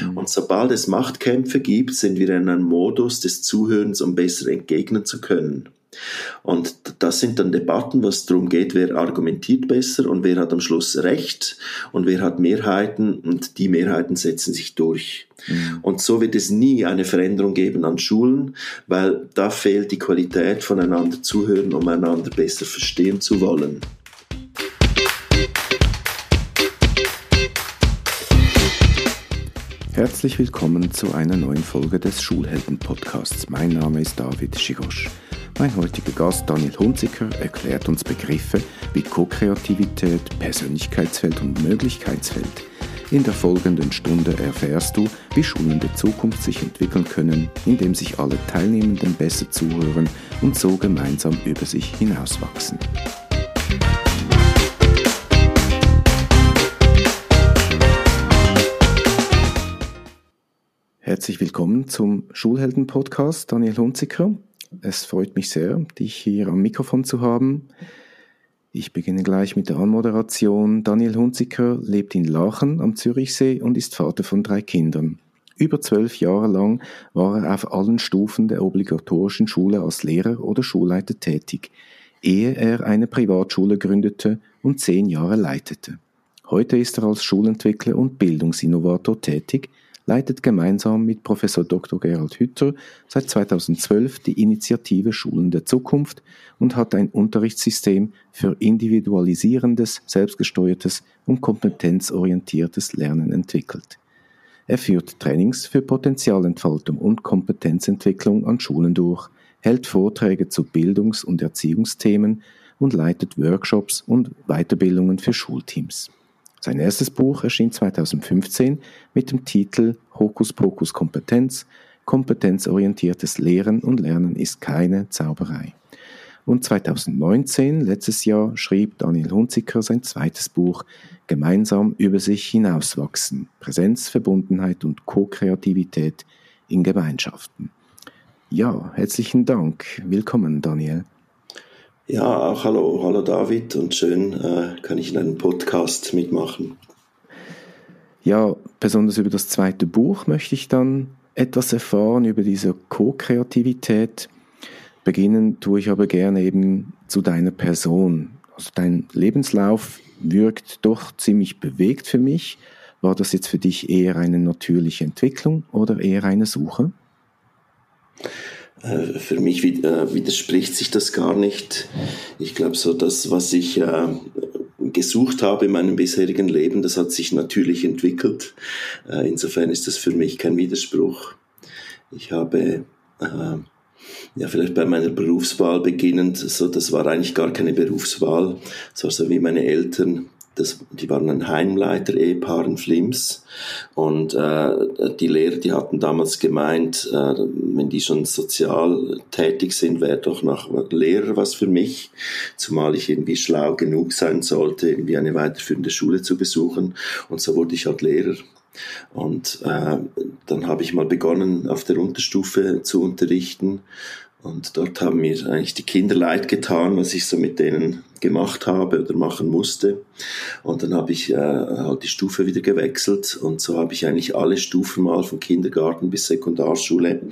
Mhm. Und sobald es Machtkämpfe gibt, sind wir in einem Modus des Zuhörens, um besser entgegnen zu können. Und das sind dann Debatten, was darum geht, wer argumentiert besser und wer hat am Schluss Recht und wer hat Mehrheiten und die Mehrheiten setzen sich durch. Mhm. Und so wird es nie eine Veränderung geben an Schulen, weil da fehlt die Qualität voneinander zuhören, um einander besser verstehen zu wollen. Herzlich willkommen zu einer neuen Folge des Schulhelden-Podcasts. Mein Name ist David Schigosch. Mein heutiger Gast Daniel Hunziker erklärt uns Begriffe wie Co-Kreativität, Persönlichkeitsfeld und Möglichkeitsfeld. In der folgenden Stunde erfährst du, wie Schulen der Zukunft sich entwickeln können, indem sich alle Teilnehmenden besser zuhören und so gemeinsam über sich hinauswachsen. Herzlich willkommen zum Schulhelden-Podcast, Daniel Hunziker. Es freut mich sehr, dich hier am Mikrofon zu haben. Ich beginne gleich mit der Anmoderation. Daniel Hunziker lebt in Lachen am Zürichsee und ist Vater von drei Kindern. Über zwölf Jahre lang war er auf allen Stufen der obligatorischen Schule als Lehrer oder Schulleiter tätig, ehe er eine Privatschule gründete und zehn Jahre leitete. Heute ist er als Schulentwickler und Bildungsinnovator tätig – leitet gemeinsam mit Professor Dr. Gerald Hütter seit 2012 die Initiative Schulen der Zukunft und hat ein Unterrichtssystem für individualisierendes, selbstgesteuertes und kompetenzorientiertes Lernen entwickelt. Er führt Trainings für Potenzialentfaltung und Kompetenzentwicklung an Schulen durch, hält Vorträge zu Bildungs- und Erziehungsthemen und leitet Workshops und Weiterbildungen für Schulteams. Sein erstes Buch erschien 2015 mit dem Titel Hokus Pokus Kompetenz, kompetenzorientiertes Lehren und Lernen ist keine Zauberei. Und 2019, letztes Jahr, schrieb Daniel Hunziker sein zweites Buch Gemeinsam über sich hinauswachsen, Präsenz, Verbundenheit und Co-Kreativität in Gemeinschaften. Ja, herzlichen Dank. Willkommen, Daniel. Ja, auch hallo, hallo David und schön äh, kann ich in einem Podcast mitmachen. Ja, besonders über das zweite Buch möchte ich dann etwas erfahren über diese Co-Kreativität. Beginnen tue ich aber gerne eben zu deiner Person. Also dein Lebenslauf wirkt doch ziemlich bewegt für mich. War das jetzt für dich eher eine natürliche Entwicklung oder eher eine Suche? Äh, für mich äh, widerspricht sich das gar nicht. Ich glaube, so das, was ich äh, gesucht habe in meinem bisherigen Leben, das hat sich natürlich entwickelt. Insofern ist das für mich kein Widerspruch. Ich habe ja, vielleicht bei meiner Berufswahl beginnend, so, das war eigentlich gar keine Berufswahl, so wie meine Eltern das, die waren ein Heimleiter-Ehepaar in Flims. Und äh, die Lehrer, die hatten damals gemeint, äh, wenn die schon sozial tätig sind, wäre doch nach Lehrer was für mich, zumal ich irgendwie schlau genug sein sollte, irgendwie eine weiterführende Schule zu besuchen. Und so wurde ich halt Lehrer. Und äh, dann habe ich mal begonnen, auf der Unterstufe zu unterrichten und dort haben mir eigentlich die Kinder leid getan, was ich so mit denen gemacht habe oder machen musste. Und dann habe ich äh, halt die Stufe wieder gewechselt und so habe ich eigentlich alle Stufen mal von Kindergarten bis Sekundarschule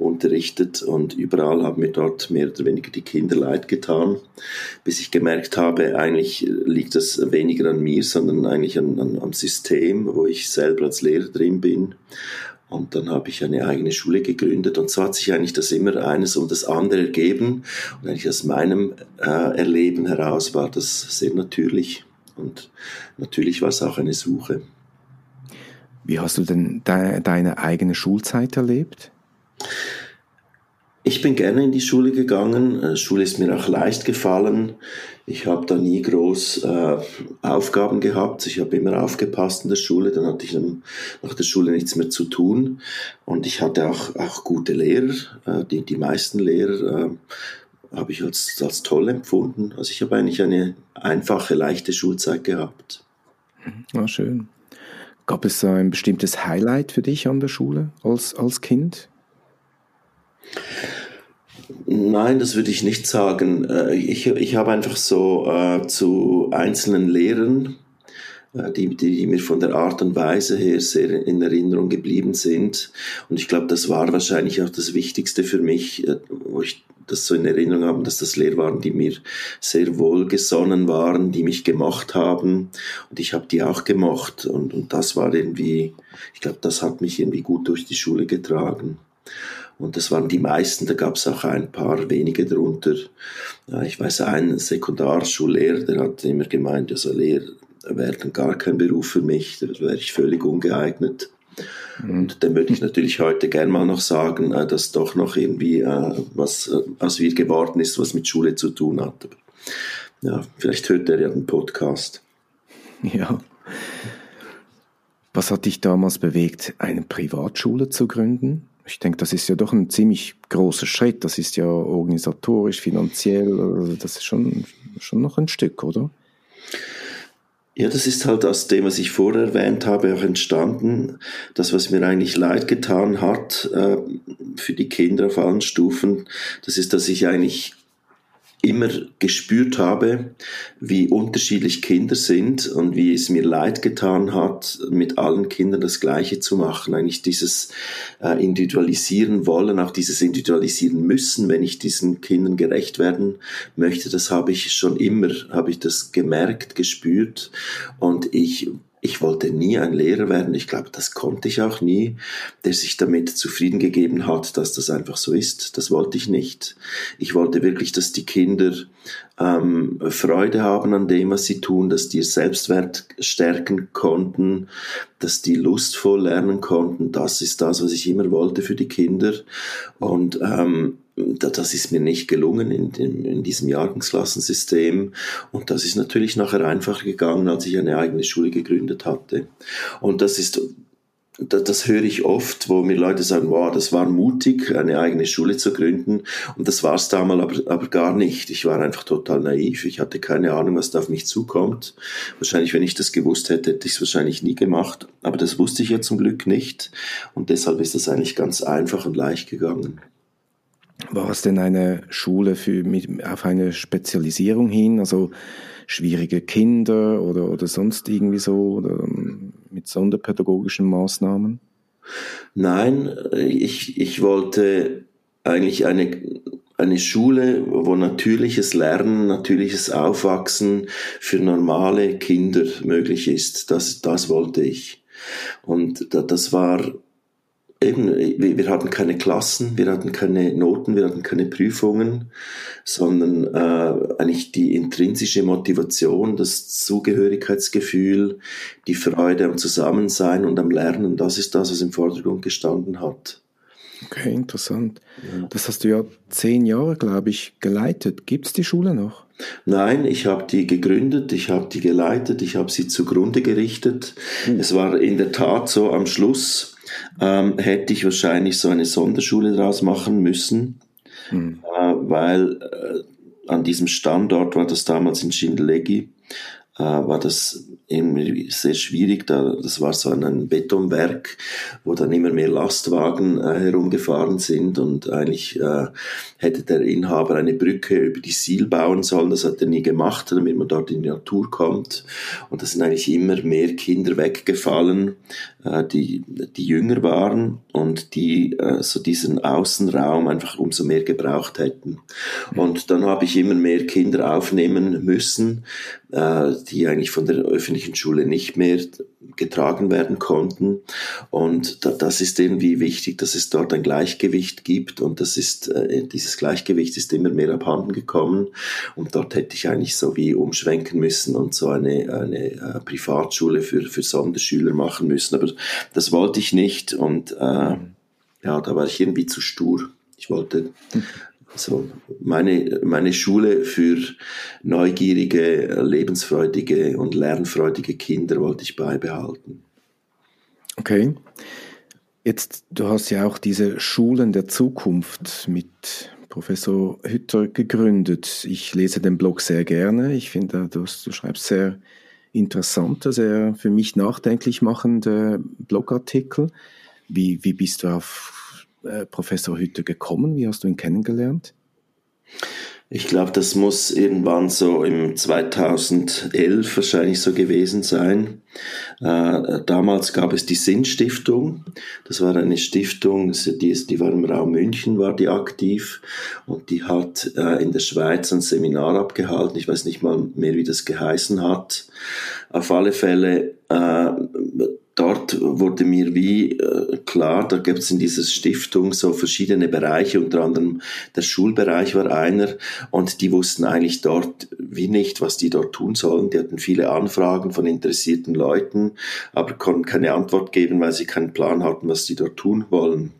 unterrichtet und überall haben mir dort mehr oder weniger die Kinder leid getan, bis ich gemerkt habe, eigentlich liegt das weniger an mir, sondern eigentlich an, an, am System, wo ich selber als Lehrer drin bin. Und dann habe ich eine eigene Schule gegründet und so hat sich eigentlich das immer eines um das andere ergeben. Und eigentlich aus meinem äh, Erleben heraus war das sehr natürlich. Und natürlich war es auch eine Suche. Wie hast du denn de deine eigene Schulzeit erlebt? Ich bin gerne in die Schule gegangen. Äh, Schule ist mir auch leicht gefallen. Ich habe da nie groß äh, Aufgaben gehabt. Ich habe immer aufgepasst in der Schule. Dann hatte ich nach der Schule nichts mehr zu tun. Und ich hatte auch, auch gute Lehrer. Äh, die, die meisten Lehrer äh, habe ich als, als toll empfunden. Also ich habe eigentlich eine einfache, leichte Schulzeit gehabt. Ah, schön. Gab es ein bestimmtes Highlight für dich an der Schule als, als Kind? Nein, das würde ich nicht sagen. Äh, ich, ich habe einfach so äh, zu einzelnen Lehrern äh, die, die mir von der Art und Weise her sehr in Erinnerung geblieben sind. Und ich glaube, das war wahrscheinlich auch das Wichtigste für mich, äh, wo ich das so in Erinnerung habe, dass das Lehrer waren, die mir sehr wohlgesonnen waren, die mich gemocht haben. Und ich habe die auch gemocht. Und, und das war irgendwie, ich glaube, das hat mich irgendwie gut durch die Schule getragen. Und das waren die meisten, da gab es auch ein paar wenige drunter. Ich weiß, ein Sekundarschullehrer, der hat immer gemeint, also Lehrer werden gar kein Beruf für mich, da wäre ich völlig ungeeignet. Mhm. Und dann würde ich natürlich heute gern mal noch sagen, äh, dass doch noch irgendwie äh, was aus wir geworden ist, was mit Schule zu tun hat. Ja, vielleicht hört er ja den Podcast. Ja. Was hat dich damals bewegt, eine Privatschule zu gründen? Ich denke, das ist ja doch ein ziemlich großer Schritt. Das ist ja organisatorisch, finanziell, also das ist schon, schon noch ein Stück, oder? Ja, das ist halt aus dem, was ich vorher erwähnt habe, auch entstanden. Das, was mir eigentlich leid getan hat äh, für die Kinder auf allen Stufen, das ist, dass ich eigentlich immer gespürt habe, wie unterschiedlich Kinder sind und wie es mir leid getan hat, mit allen Kindern das Gleiche zu machen. Eigentlich dieses äh, Individualisieren wollen, auch dieses Individualisieren müssen, wenn ich diesen Kindern gerecht werden möchte, das habe ich schon immer, habe ich das gemerkt, gespürt und ich ich wollte nie ein Lehrer werden. Ich glaube, das konnte ich auch nie, der sich damit zufrieden gegeben hat, dass das einfach so ist. Das wollte ich nicht. Ich wollte wirklich, dass die Kinder ähm, Freude haben an dem, was sie tun, dass die Selbstwert stärken konnten, dass die lustvoll lernen konnten. Das ist das, was ich immer wollte für die Kinder. Und ähm, das ist mir nicht gelungen in, in, in, diesem Jahrgangsklassensystem. Und das ist natürlich nachher einfacher gegangen, als ich eine eigene Schule gegründet hatte. Und das ist, das, das höre ich oft, wo mir Leute sagen, wow, das war mutig, eine eigene Schule zu gründen. Und das war es damals aber, aber gar nicht. Ich war einfach total naiv. Ich hatte keine Ahnung, was da auf mich zukommt. Wahrscheinlich, wenn ich das gewusst hätte, hätte ich es wahrscheinlich nie gemacht. Aber das wusste ich ja zum Glück nicht. Und deshalb ist das eigentlich ganz einfach und leicht gegangen. War es denn eine Schule für, mit, auf eine Spezialisierung hin, also schwierige Kinder oder, oder sonst irgendwie so oder ähm, mit sonderpädagogischen Maßnahmen? Nein, ich, ich wollte eigentlich eine, eine Schule, wo natürliches Lernen, natürliches Aufwachsen für normale Kinder möglich ist. Das, das wollte ich. Und das war eben, wir hatten keine Klassen, wir hatten keine Noten, wir hatten keine Prüfungen, sondern äh, eigentlich die intrinsische Motivation, das Zugehörigkeitsgefühl, die Freude am Zusammensein und am Lernen, das ist das, was im Vordergrund gestanden hat. Okay, interessant. Ja. Das hast du ja zehn Jahre, glaube ich, geleitet. Gibt es die Schule noch? Nein, ich habe die gegründet, ich habe die geleitet, ich habe sie zugrunde gerichtet. Mhm. Es war in der Tat so am Schluss, ähm, hätte ich wahrscheinlich so eine Sonderschule daraus machen müssen, mhm. äh, weil äh, an diesem Standort war das damals in Schindellegi, äh, war das irgendwie sehr schwierig. Da, das war so ein Betonwerk, wo dann immer mehr Lastwagen äh, herumgefahren sind und eigentlich äh, hätte der Inhaber eine Brücke über die Siel bauen sollen. Das hat er nie gemacht, damit man dort in die Natur kommt. Und da sind eigentlich immer mehr Kinder weggefallen, äh, die, die jünger waren und die äh, so diesen Außenraum einfach umso mehr gebraucht hätten. Und dann habe ich immer mehr Kinder aufnehmen müssen, die eigentlich von der öffentlichen Schule nicht mehr getragen werden konnten. Und da, das ist irgendwie wichtig, dass es dort ein Gleichgewicht gibt und das ist, äh, dieses Gleichgewicht ist immer mehr abhanden gekommen und dort hätte ich eigentlich so wie umschwenken müssen und so eine, eine äh, Privatschule für, für Sonderschüler machen müssen. Aber das wollte ich nicht und äh, ja, da war ich irgendwie zu stur. Ich wollte so meine, meine Schule für neugierige, lebensfreudige und lernfreudige Kinder wollte ich beibehalten. Okay. Jetzt, du hast ja auch diese Schulen der Zukunft mit Professor Hütter gegründet. Ich lese den Blog sehr gerne. Ich finde, du, du schreibst sehr interessante, sehr für mich nachdenklich machende Blogartikel. Wie, wie bist du auf äh, Professor Hütter gekommen? Wie hast du ihn kennengelernt? Ich glaube, das muss irgendwann so im 2011 wahrscheinlich so gewesen sein. Äh, damals gab es die Sinnstiftung. Das war eine Stiftung, die, die war im Raum München, war die aktiv und die hat äh, in der Schweiz ein Seminar abgehalten. Ich weiß nicht mal mehr, wie das geheißen hat. Auf alle Fälle äh, dort wurde mir wie äh, klar, da gibt es in dieser Stiftung so verschiedene Bereiche, unter anderem der Schulbereich war einer und die wussten eigentlich dort wie nicht, was die dort tun sollen. Die hatten viele Anfragen von interessierten Leuten, aber konnten keine Antwort geben, weil sie keinen Plan hatten, was die dort tun wollen.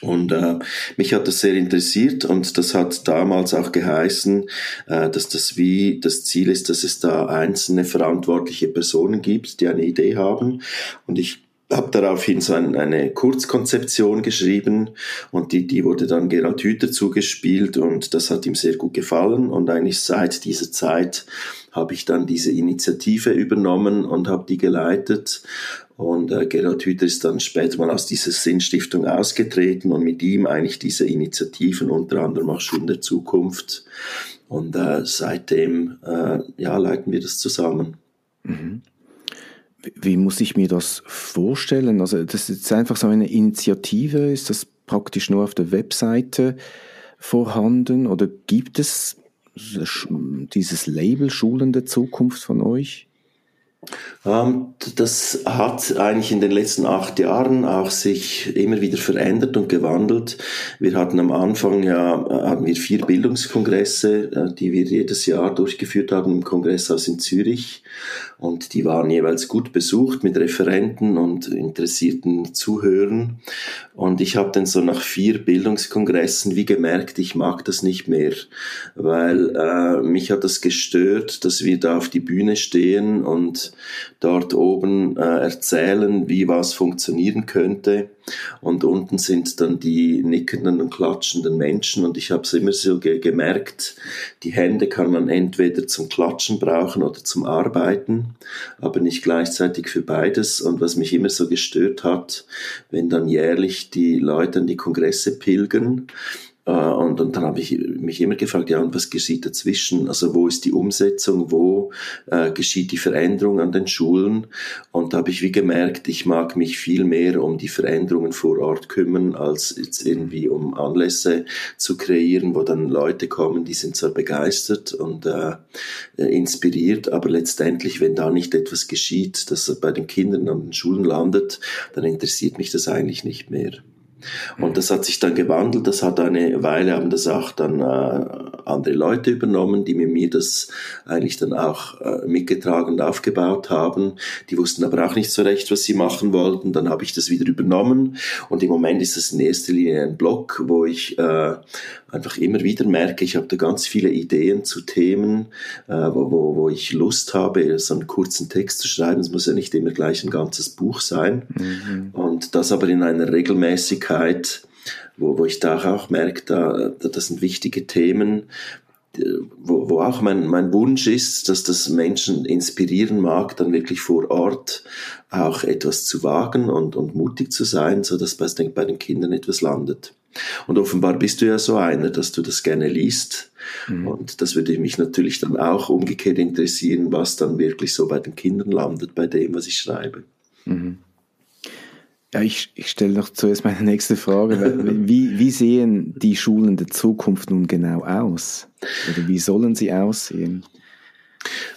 Und äh, mich hat das sehr interessiert und das hat damals auch geheißen, äh, dass das wie das Ziel ist, dass es da einzelne verantwortliche Personen gibt, die eine Idee haben. Und ich habe daraufhin so ein, eine Kurzkonzeption geschrieben und die, die wurde dann Gerald Hüther zugespielt und das hat ihm sehr gut gefallen und eigentlich seit dieser Zeit habe ich dann diese Initiative übernommen und habe die geleitet und äh, Gerhard Hüther ist dann später mal aus dieser Sinnstiftung ausgetreten und mit ihm eigentlich diese Initiativen, unter anderem auch Schulen der Zukunft. Und äh, seitdem äh, ja, leiten wir das zusammen. Mhm. Wie muss ich mir das vorstellen? Also das ist einfach so eine Initiative, ist das praktisch nur auf der Webseite vorhanden oder gibt es dieses Label Schulen der Zukunft von euch? Ähm, das hat eigentlich in den letzten acht Jahren auch sich immer wieder verändert und gewandelt. Wir hatten am Anfang ja, äh, haben wir vier Bildungskongresse, äh, die wir jedes Jahr durchgeführt haben im Kongresshaus in Zürich. Und die waren jeweils gut besucht mit Referenten und interessierten Zuhörern. Und ich habe dann so nach vier Bildungskongressen wie gemerkt, ich mag das nicht mehr, weil äh, mich hat das gestört, dass wir da auf die Bühne stehen und dort oben äh, erzählen, wie was funktionieren könnte. Und unten sind dann die nickenden und klatschenden Menschen. Und ich habe es immer so ge gemerkt, die Hände kann man entweder zum Klatschen brauchen oder zum Arbeiten, aber nicht gleichzeitig für beides. Und was mich immer so gestört hat, wenn dann jährlich die Leute an die Kongresse pilgern, und, und dann habe ich mich immer gefragt, ja, und was geschieht dazwischen? Also wo ist die Umsetzung? Wo äh, geschieht die Veränderung an den Schulen? Und da habe ich wie gemerkt, ich mag mich viel mehr um die Veränderungen vor Ort kümmern, als jetzt irgendwie um Anlässe zu kreieren, wo dann Leute kommen, die sind zwar begeistert und äh, inspiriert, aber letztendlich, wenn da nicht etwas geschieht, das bei den Kindern an den Schulen landet, dann interessiert mich das eigentlich nicht mehr. Und das hat sich dann gewandelt. Das hat eine Weile, haben das auch dann äh, andere Leute übernommen, die mit mir das eigentlich dann auch äh, mitgetragen und aufgebaut haben. Die wussten aber auch nicht so recht, was sie machen wollten. Dann habe ich das wieder übernommen. Und im Moment ist es in erster Linie ein Blog, wo ich äh, einfach immer wieder merke, ich habe da ganz viele Ideen zu Themen, äh, wo, wo, wo ich Lust habe, so einen kurzen Text zu schreiben. Es muss ja nicht immer gleich ein ganzes Buch sein. Mhm. Und das aber in einer Regelmäßigkeit, wo, wo ich da auch merke, da, das sind wichtige Themen, wo, wo auch mein, mein Wunsch ist, dass das Menschen inspirieren mag, dann wirklich vor Ort auch etwas zu wagen und, und mutig zu sein, so dass bei, bei den Kindern etwas landet. Und offenbar bist du ja so einer, dass du das gerne liest. Mhm. Und das würde mich natürlich dann auch umgekehrt interessieren, was dann wirklich so bei den Kindern landet, bei dem, was ich schreibe. Mhm. Ja, ich, ich stelle noch zuerst meine nächste Frage. Wie, wie sehen die Schulen der Zukunft nun genau aus? Oder wie sollen sie aussehen?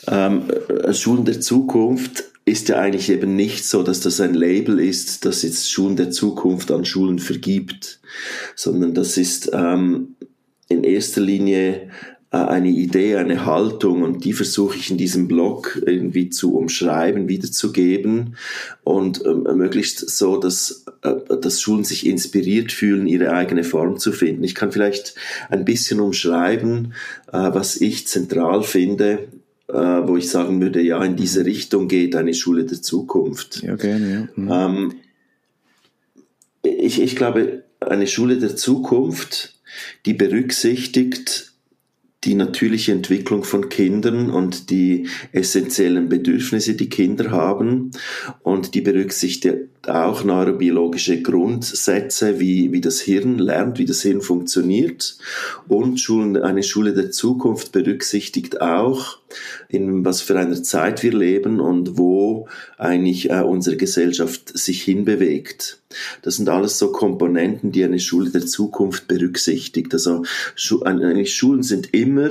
Ähm, äh, Schulen der Zukunft ist ja eigentlich eben nicht so, dass das ein Label ist, das jetzt Schulen der Zukunft an Schulen vergibt, sondern das ist ähm, in erster Linie äh, eine Idee, eine Haltung und die versuche ich in diesem Blog irgendwie zu umschreiben, wiederzugeben und ähm, möglichst so, dass, äh, dass Schulen sich inspiriert fühlen, ihre eigene Form zu finden. Ich kann vielleicht ein bisschen umschreiben, äh, was ich zentral finde wo ich sagen würde, ja, in diese Richtung geht eine Schule der Zukunft. Ja, gerne, ja. Mhm. Ähm, ich, ich glaube, eine Schule der Zukunft, die berücksichtigt die natürliche Entwicklung von Kindern und die essentiellen Bedürfnisse, die Kinder haben. Und die berücksichtigt auch neurobiologische Grundsätze, wie, wie das Hirn lernt, wie das Hirn funktioniert. Und Schulen, eine Schule der Zukunft berücksichtigt auch, in was für einer Zeit wir leben und wo eigentlich äh, unsere Gesellschaft sich hinbewegt. Das sind alles so Komponenten, die eine Schule der Zukunft berücksichtigt. Also eigentlich Schulen sind immer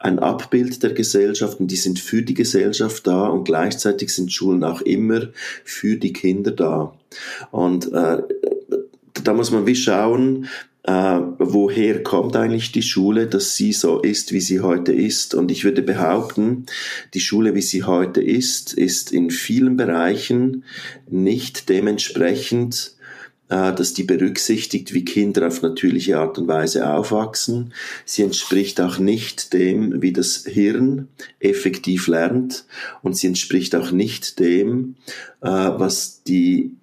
ein Abbild der Gesellschaft und die sind für die Gesellschaft da und gleichzeitig sind Schulen auch immer für die Kinder da. Und äh, da muss man wie schauen, äh, woher kommt eigentlich die Schule, dass sie so ist, wie sie heute ist. Und ich würde behaupten, die Schule, wie sie heute ist, ist in vielen Bereichen nicht dementsprechend äh, dass die berücksichtigt, wie Kinder auf natürliche Art und Weise aufwachsen. Sie entspricht auch nicht dem, wie das Hirn effektiv lernt und sie entspricht auch nicht dem, äh, was die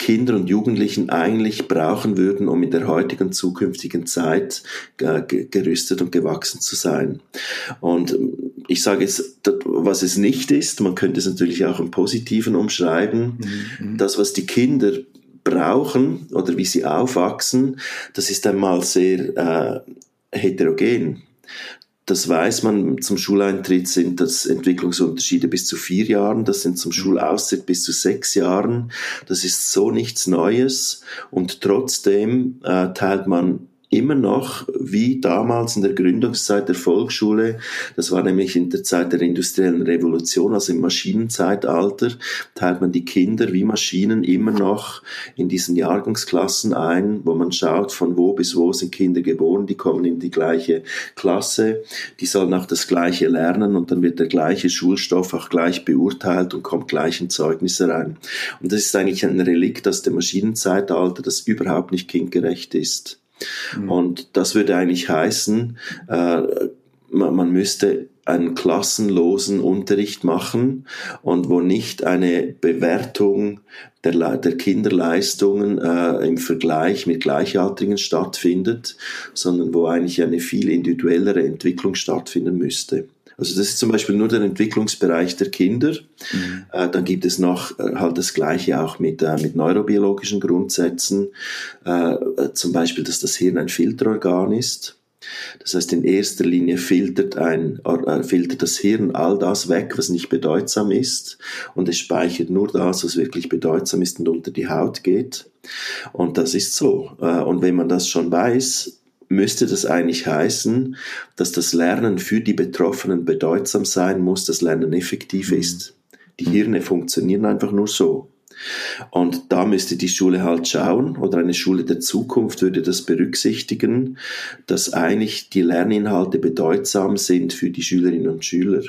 Kinder und Jugendlichen eigentlich brauchen würden, um in der heutigen zukünftigen Zeit gerüstet und gewachsen zu sein. Und ich sage jetzt, was es nicht ist, man könnte es natürlich auch im Positiven umschreiben, mhm. das, was die Kinder brauchen oder wie sie aufwachsen, das ist einmal sehr äh, heterogen. Das weiß man, zum Schuleintritt sind das Entwicklungsunterschiede bis zu vier Jahren, das sind zum Schulaustritt bis zu sechs Jahren. Das ist so nichts Neues und trotzdem äh, teilt man immer noch wie damals in der Gründungszeit der Volksschule, das war nämlich in der Zeit der industriellen Revolution, also im Maschinenzeitalter, teilt man die Kinder wie Maschinen immer noch in diesen Jahrgangsklassen ein, wo man schaut, von wo bis wo sind Kinder geboren, die kommen in die gleiche Klasse, die sollen auch das gleiche lernen und dann wird der gleiche Schulstoff auch gleich beurteilt und kommt gleich in Zeugnisse rein. Und das ist eigentlich ein Relikt aus dem Maschinenzeitalter, das überhaupt nicht kindgerecht ist. Mhm. Und das würde eigentlich heißen, äh, man, müsste einen klassenlosen Unterricht machen und wo nicht eine Bewertung der, der Kinderleistungen äh, im Vergleich mit Gleichaltrigen stattfindet, sondern wo eigentlich eine viel individuellere Entwicklung stattfinden müsste. Also das ist zum Beispiel nur der Entwicklungsbereich der Kinder. Mhm. Äh, dann gibt es noch äh, halt das Gleiche auch mit, äh, mit neurobiologischen Grundsätzen. Äh, zum Beispiel, dass das Hirn ein Filterorgan ist. Das heißt, in erster Linie filtert, ein, äh, filtert das Hirn all das weg, was nicht bedeutsam ist, und es speichert nur das, was wirklich bedeutsam ist und unter die Haut geht. Und das ist so. Äh, und wenn man das schon weiß, müsste das eigentlich heißen, dass das Lernen für die Betroffenen bedeutsam sein muss, dass Lernen effektiv mhm. ist. Die mhm. Hirne funktionieren einfach nur so. Und da müsste die Schule halt schauen, oder eine Schule der Zukunft würde das berücksichtigen, dass eigentlich die Lerninhalte bedeutsam sind für die Schülerinnen und Schüler.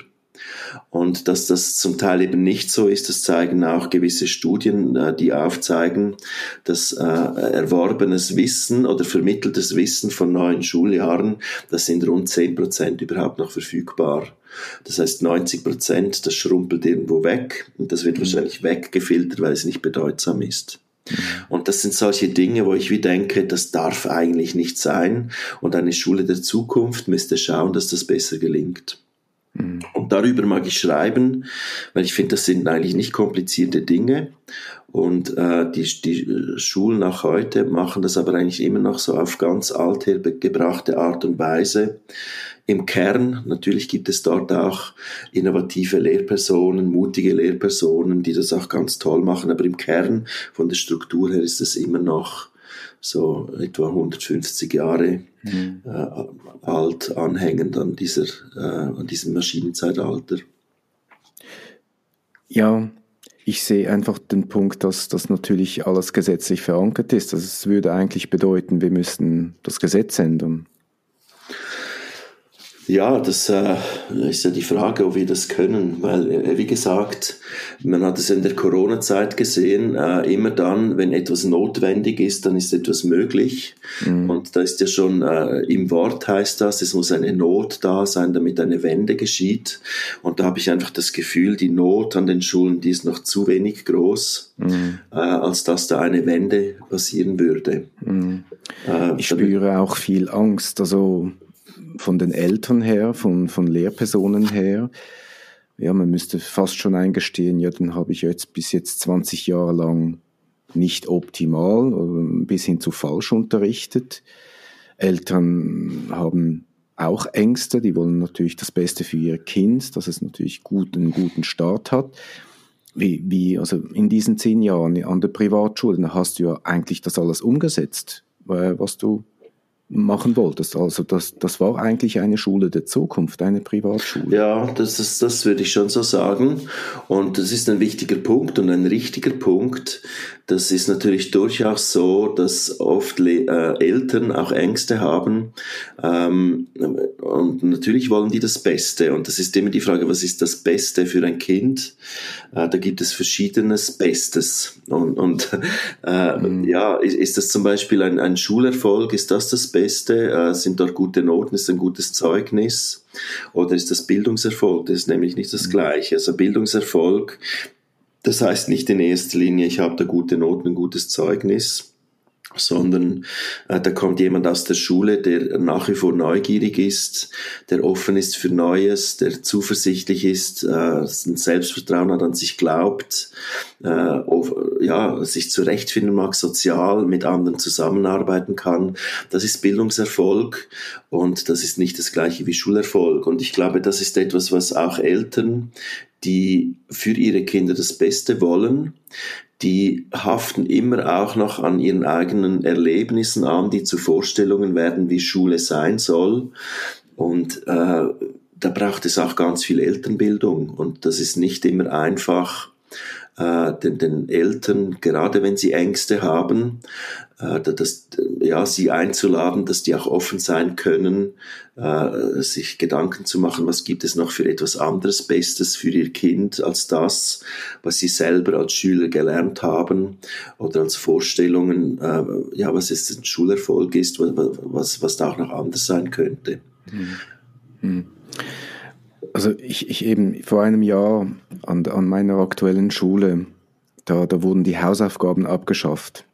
Und dass das zum Teil eben nicht so ist, das zeigen auch gewisse Studien, äh, die aufzeigen, dass äh, erworbenes Wissen oder vermitteltes Wissen von neuen Schuljahren, das sind rund zehn Prozent überhaupt noch verfügbar. Das heißt 90 Prozent, das schrumpelt irgendwo weg und das wird mhm. wahrscheinlich weggefiltert, weil es nicht bedeutsam ist. Und das sind solche Dinge, wo ich wie denke, das darf eigentlich nicht sein. Und eine Schule der Zukunft müsste schauen, dass das besser gelingt. Und darüber mag ich schreiben, weil ich finde, das sind eigentlich nicht komplizierte Dinge. Und äh, die, die Schulen auch heute machen das aber eigentlich immer noch so auf ganz althergebrachte Art und Weise. Im Kern, natürlich gibt es dort auch innovative Lehrpersonen, mutige Lehrpersonen, die das auch ganz toll machen, aber im Kern von der Struktur her ist es immer noch so etwa 150 Jahre mhm. äh, alt anhängend an, dieser, äh, an diesem Maschinenzeitalter. Ja, ich sehe einfach den Punkt, dass das natürlich alles gesetzlich verankert ist. Also es würde eigentlich bedeuten, wir müssten das Gesetz ändern. Ja, das äh, ist ja die Frage, ob wir das können, weil, äh, wie gesagt, man hat es in der Corona-Zeit gesehen, äh, immer dann, wenn etwas notwendig ist, dann ist etwas möglich. Mhm. Und da ist ja schon äh, im Wort heißt das, es muss eine Not da sein, damit eine Wende geschieht. Und da habe ich einfach das Gefühl, die Not an den Schulen, die ist noch zu wenig groß, mhm. äh, als dass da eine Wende passieren würde. Mhm. Äh, ich spüre auch viel Angst. Also von den Eltern her, von, von Lehrpersonen her, ja, man müsste fast schon eingestehen, ja, dann habe ich jetzt bis jetzt 20 Jahre lang nicht optimal, bis hin zu falsch unterrichtet. Eltern haben auch Ängste, die wollen natürlich das Beste für ihr Kind, dass es natürlich gut, einen guten Start hat. Wie, wie, also in diesen zehn Jahren an der Privatschule, hast du ja eigentlich das alles umgesetzt, äh, was du machen wolltest. Also das, das war eigentlich eine Schule der Zukunft, eine Privatschule. Ja, das, ist, das würde ich schon so sagen. Und das ist ein wichtiger Punkt und ein richtiger Punkt. Das ist natürlich durchaus so, dass oft äh, Eltern auch Ängste haben. Ähm, und natürlich wollen die das Beste. Und das ist immer die Frage, was ist das Beste für ein Kind? Äh, da gibt es verschiedenes Bestes. Und, und äh, mhm. ja, ist, ist, das zum Beispiel ein, ein Schulerfolg? Ist das das Beste? Beste? Äh, sind dort gute Noten? Ist ein gutes Zeugnis? Oder ist das Bildungserfolg? Das ist nämlich nicht das mhm. Gleiche. Also Bildungserfolg, das heißt nicht in erster Linie, ich habe da gute Noten, ein gutes Zeugnis sondern äh, da kommt jemand aus der Schule, der nach wie vor neugierig ist, der offen ist für Neues, der zuversichtlich ist, äh, ein Selbstvertrauen hat, an sich glaubt, äh, auf, ja, sich zurechtfinden mag, sozial mit anderen zusammenarbeiten kann. Das ist Bildungserfolg und das ist nicht das gleiche wie Schulerfolg. Und ich glaube, das ist etwas, was auch Eltern, die für ihre Kinder das Beste wollen, die haften immer auch noch an ihren eigenen Erlebnissen an, die zu Vorstellungen werden, wie Schule sein soll. Und äh, da braucht es auch ganz viel Elternbildung. Und das ist nicht immer einfach, äh, den, den Eltern, gerade wenn sie Ängste haben, das, ja, sie einzuladen, dass die auch offen sein können, äh, sich Gedanken zu machen, was gibt es noch für etwas anderes Bestes für ihr Kind als das, was sie selber als Schüler gelernt haben oder als Vorstellungen, äh, ja, was jetzt ein Schulerfolg ist, was, was da auch noch anders sein könnte. Mhm. Also ich, ich eben vor einem Jahr an, an meiner aktuellen Schule, da, da wurden die Hausaufgaben abgeschafft.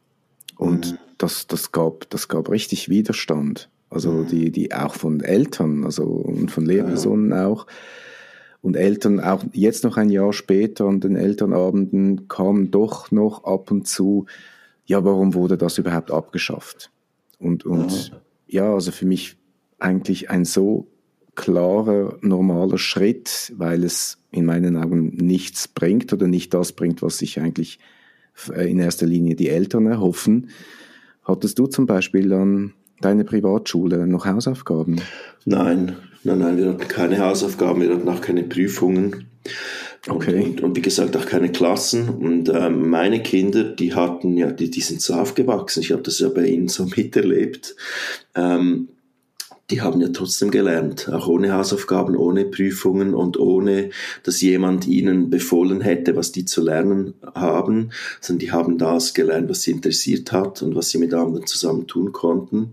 Und mhm. das, das, gab, das gab richtig Widerstand. Also mhm. die, die auch von Eltern, also und von Lehrpersonen ja. auch. Und Eltern, auch jetzt noch ein Jahr später an den Elternabenden kamen doch noch ab und zu, ja, warum wurde das überhaupt abgeschafft? Und, und ja, ja also für mich eigentlich ein so klarer, normaler Schritt, weil es in meinen Augen nichts bringt oder nicht das bringt, was sich eigentlich in erster Linie die Eltern erhoffen. Hattest du zum Beispiel an deiner Privatschule noch Hausaufgaben? Nein, nein, nein, wir hatten keine Hausaufgaben, wir hatten auch keine Prüfungen. Okay. Und, und, und, wie gesagt auch keine Klassen. Und ähm, meine Kinder, die hatten ja, die, die sind so aufgewachsen. Ich habe das ja bei ihnen so miterlebt. Ähm, die haben ja trotzdem gelernt, auch ohne Hausaufgaben, ohne Prüfungen und ohne, dass jemand ihnen befohlen hätte, was die zu lernen haben, sondern die haben das gelernt, was sie interessiert hat und was sie mit anderen zusammen tun konnten.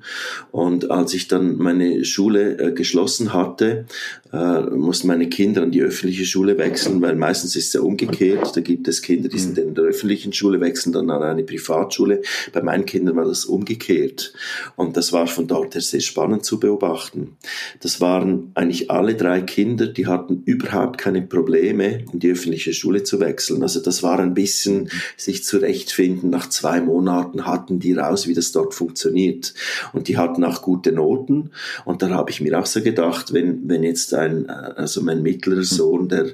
Und als ich dann meine Schule äh, geschlossen hatte, äh, mussten meine Kinder an die öffentliche Schule wechseln, weil meistens ist es ja umgekehrt. Da gibt es Kinder, die sind mhm. in der öffentlichen Schule, wechseln dann an eine Privatschule. Bei meinen Kindern war das umgekehrt. Und das war von dort her sehr spannend zu beobachten beobachten. Das waren eigentlich alle drei Kinder, die hatten überhaupt keine Probleme, in die öffentliche Schule zu wechseln. Also das war ein bisschen sich zurechtfinden. Nach zwei Monaten hatten die raus, wie das dort funktioniert. Und die hatten auch gute Noten. Und da habe ich mir auch so gedacht, wenn, wenn jetzt ein, also mein mittlerer Sohn, der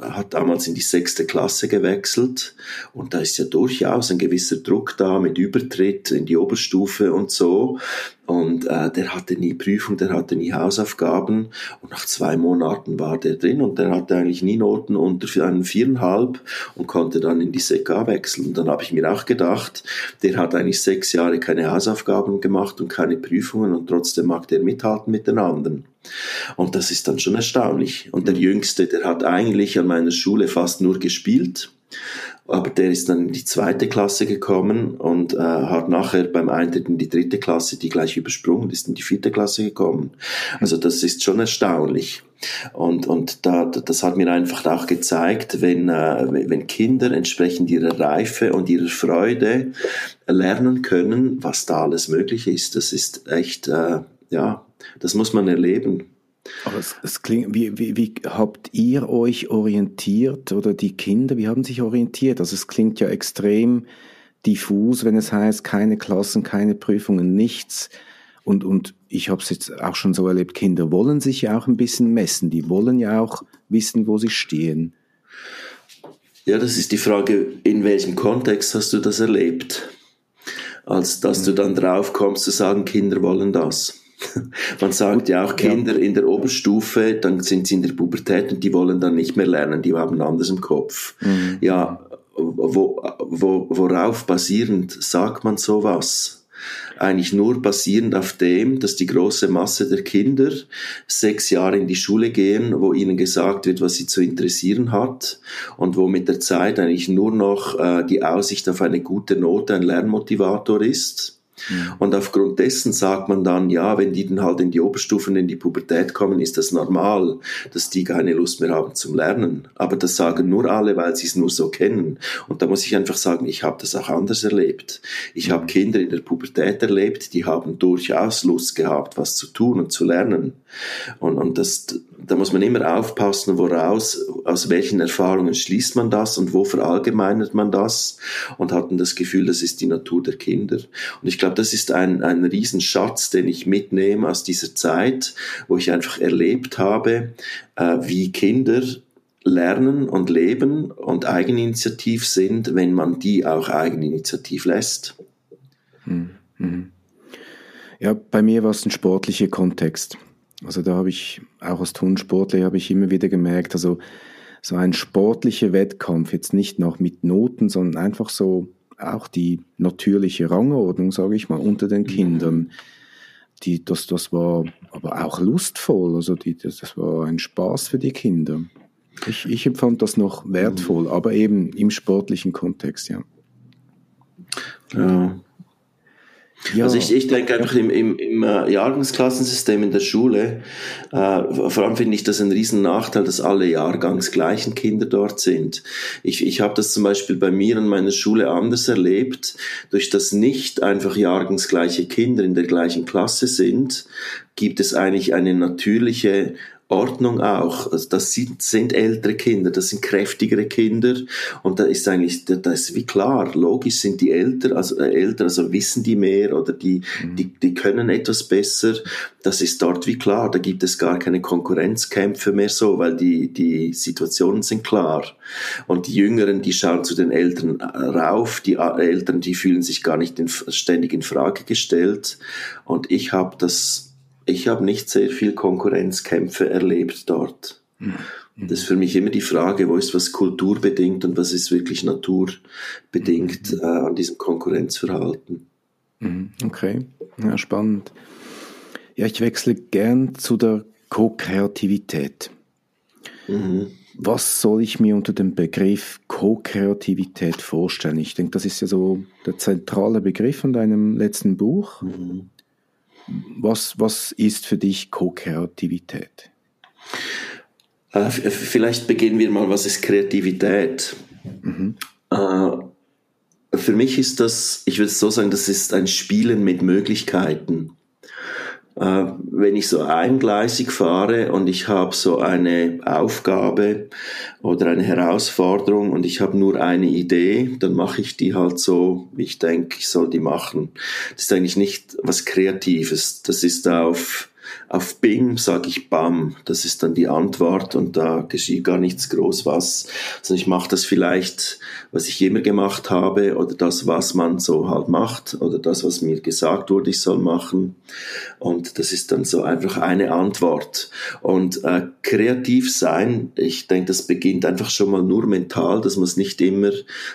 hat damals in die sechste Klasse gewechselt und da ist ja durchaus ein gewisser Druck da mit Übertritt in die Oberstufe und so. Und äh, der hatte nie Prüfung, der hatte nie Hausaufgaben und nach zwei Monaten war der drin und der hatte eigentlich nie Noten unter einen viereinhalb und konnte dann in die SEK wechseln. Und dann habe ich mir auch gedacht, der hat eigentlich sechs Jahre keine Hausaufgaben gemacht und keine Prüfungen und trotzdem mag der mithalten mit den anderen. Und das ist dann schon erstaunlich. Und der Jüngste, der hat eigentlich an meiner Schule fast nur gespielt aber der ist dann in die zweite Klasse gekommen und äh, hat nachher beim Eintritt in die dritte Klasse die gleich übersprungen, ist in die vierte Klasse gekommen. Also das ist schon erstaunlich. Und, und da, das hat mir einfach auch gezeigt, wenn, äh, wenn Kinder entsprechend ihrer Reife und ihrer Freude lernen können, was da alles möglich ist. Das ist echt, äh, ja, das muss man erleben. Aber es, es klingt, wie, wie, wie habt ihr euch orientiert oder die Kinder, wie haben sich orientiert? Also es klingt ja extrem diffus, wenn es heißt, keine Klassen, keine Prüfungen, nichts. Und, und ich habe es jetzt auch schon so erlebt, Kinder wollen sich ja auch ein bisschen messen, die wollen ja auch wissen, wo sie stehen. Ja, das ist die Frage, in welchem Kontext hast du das erlebt? Als dass mhm. du dann drauf kommst zu sagen, Kinder wollen das. Man sagt ja auch Kinder in der Oberstufe, dann sind sie in der Pubertät und die wollen dann nicht mehr lernen, die haben anders im Kopf. Mhm. Ja, wo, wo, worauf basierend sagt man sowas? eigentlich nur basierend auf dem, dass die große Masse der Kinder sechs Jahre in die Schule gehen, wo ihnen gesagt wird, was sie zu interessieren hat und wo mit der Zeit eigentlich nur noch äh, die Aussicht auf eine gute Note ein Lernmotivator ist und aufgrund dessen sagt man dann, ja, wenn die dann halt in die Oberstufen, in die Pubertät kommen, ist das normal, dass die keine Lust mehr haben zum Lernen. Aber das sagen nur alle, weil sie es nur so kennen. Und da muss ich einfach sagen, ich habe das auch anders erlebt. Ich habe Kinder in der Pubertät erlebt, die haben durchaus Lust gehabt, was zu tun und zu lernen. Und, und das, da muss man immer aufpassen, woraus, aus welchen Erfahrungen schließt man das und wo verallgemeinert man das und hatten das Gefühl, das ist die Natur der Kinder. Und ich glaube, das ist ein, ein Riesenschatz, den ich mitnehme aus dieser Zeit, wo ich einfach erlebt habe, äh, wie Kinder lernen und leben und eigeninitiativ sind, wenn man die auch eigeninitiativ lässt. Hm, hm. Ja, bei mir war es ein sportlicher Kontext. Also da habe ich, auch als Turnsportler, habe ich immer wieder gemerkt, also so ein sportlicher Wettkampf, jetzt nicht noch mit Noten, sondern einfach so auch die natürliche Rangordnung, sage ich mal, unter den mhm. Kindern. Die, das, das war aber auch lustvoll, also die, das, das war ein Spaß für die Kinder. Ich, ich empfand das noch wertvoll, aber eben im sportlichen Kontext, ja. Ja, ja. Also ich, ich denke einfach im, im, im äh, Jahrgangsklassensystem in der Schule, äh, vor allem finde ich das ein riesen Nachteil, dass alle jahrgangsgleichen Kinder dort sind. Ich, ich habe das zum Beispiel bei mir an meiner Schule anders erlebt, durch das nicht einfach jahrgangsgleiche Kinder in der gleichen Klasse sind, gibt es eigentlich eine natürliche Ordnung auch. Also das sind, sind ältere Kinder, das sind kräftigere Kinder und da ist eigentlich, da ist wie klar, logisch sind die älter, also äh, älter, also wissen die mehr oder die, mhm. die, die können etwas besser. Das ist dort wie klar, da gibt es gar keine Konkurrenzkämpfe mehr so, weil die, die Situationen sind klar. Und die Jüngeren, die schauen zu den Älteren rauf, die Älteren, die fühlen sich gar nicht in, ständig in Frage gestellt. Und ich habe das ich habe nicht sehr viel Konkurrenzkämpfe erlebt dort. Mhm. Das ist für mich immer die Frage, wo ist was kulturbedingt und was ist wirklich naturbedingt mhm. äh, an diesem Konkurrenzverhalten. Mhm. Okay, ja, spannend. Ja, ich wechsle gern zu der Co-Kreativität. Mhm. Was soll ich mir unter dem Begriff Co-Kreativität vorstellen? Ich denke, das ist ja so der zentrale Begriff von deinem letzten Buch. Mhm. Was, was ist für dich Co-Kreativität? Äh, vielleicht beginnen wir mal, was ist Kreativität? Mhm. Äh, für mich ist das, ich würde so sagen, das ist ein Spielen mit Möglichkeiten. Äh, wenn ich so eingleisig fahre und ich habe so eine Aufgabe oder eine Herausforderung und ich habe nur eine Idee, dann mache ich die halt so, wie ich denke, ich soll die machen. Das ist eigentlich nicht was Kreatives. Das ist auf auf Bing sage ich Bam, das ist dann die Antwort und da geschieht gar nichts groß was. Also ich mache das vielleicht, was ich immer gemacht habe oder das, was man so halt macht oder das, was mir gesagt wurde, ich soll machen. Und das ist dann so einfach eine Antwort. Und äh, kreativ sein, ich denke, das beginnt einfach schon mal nur mental, das muss nicht immer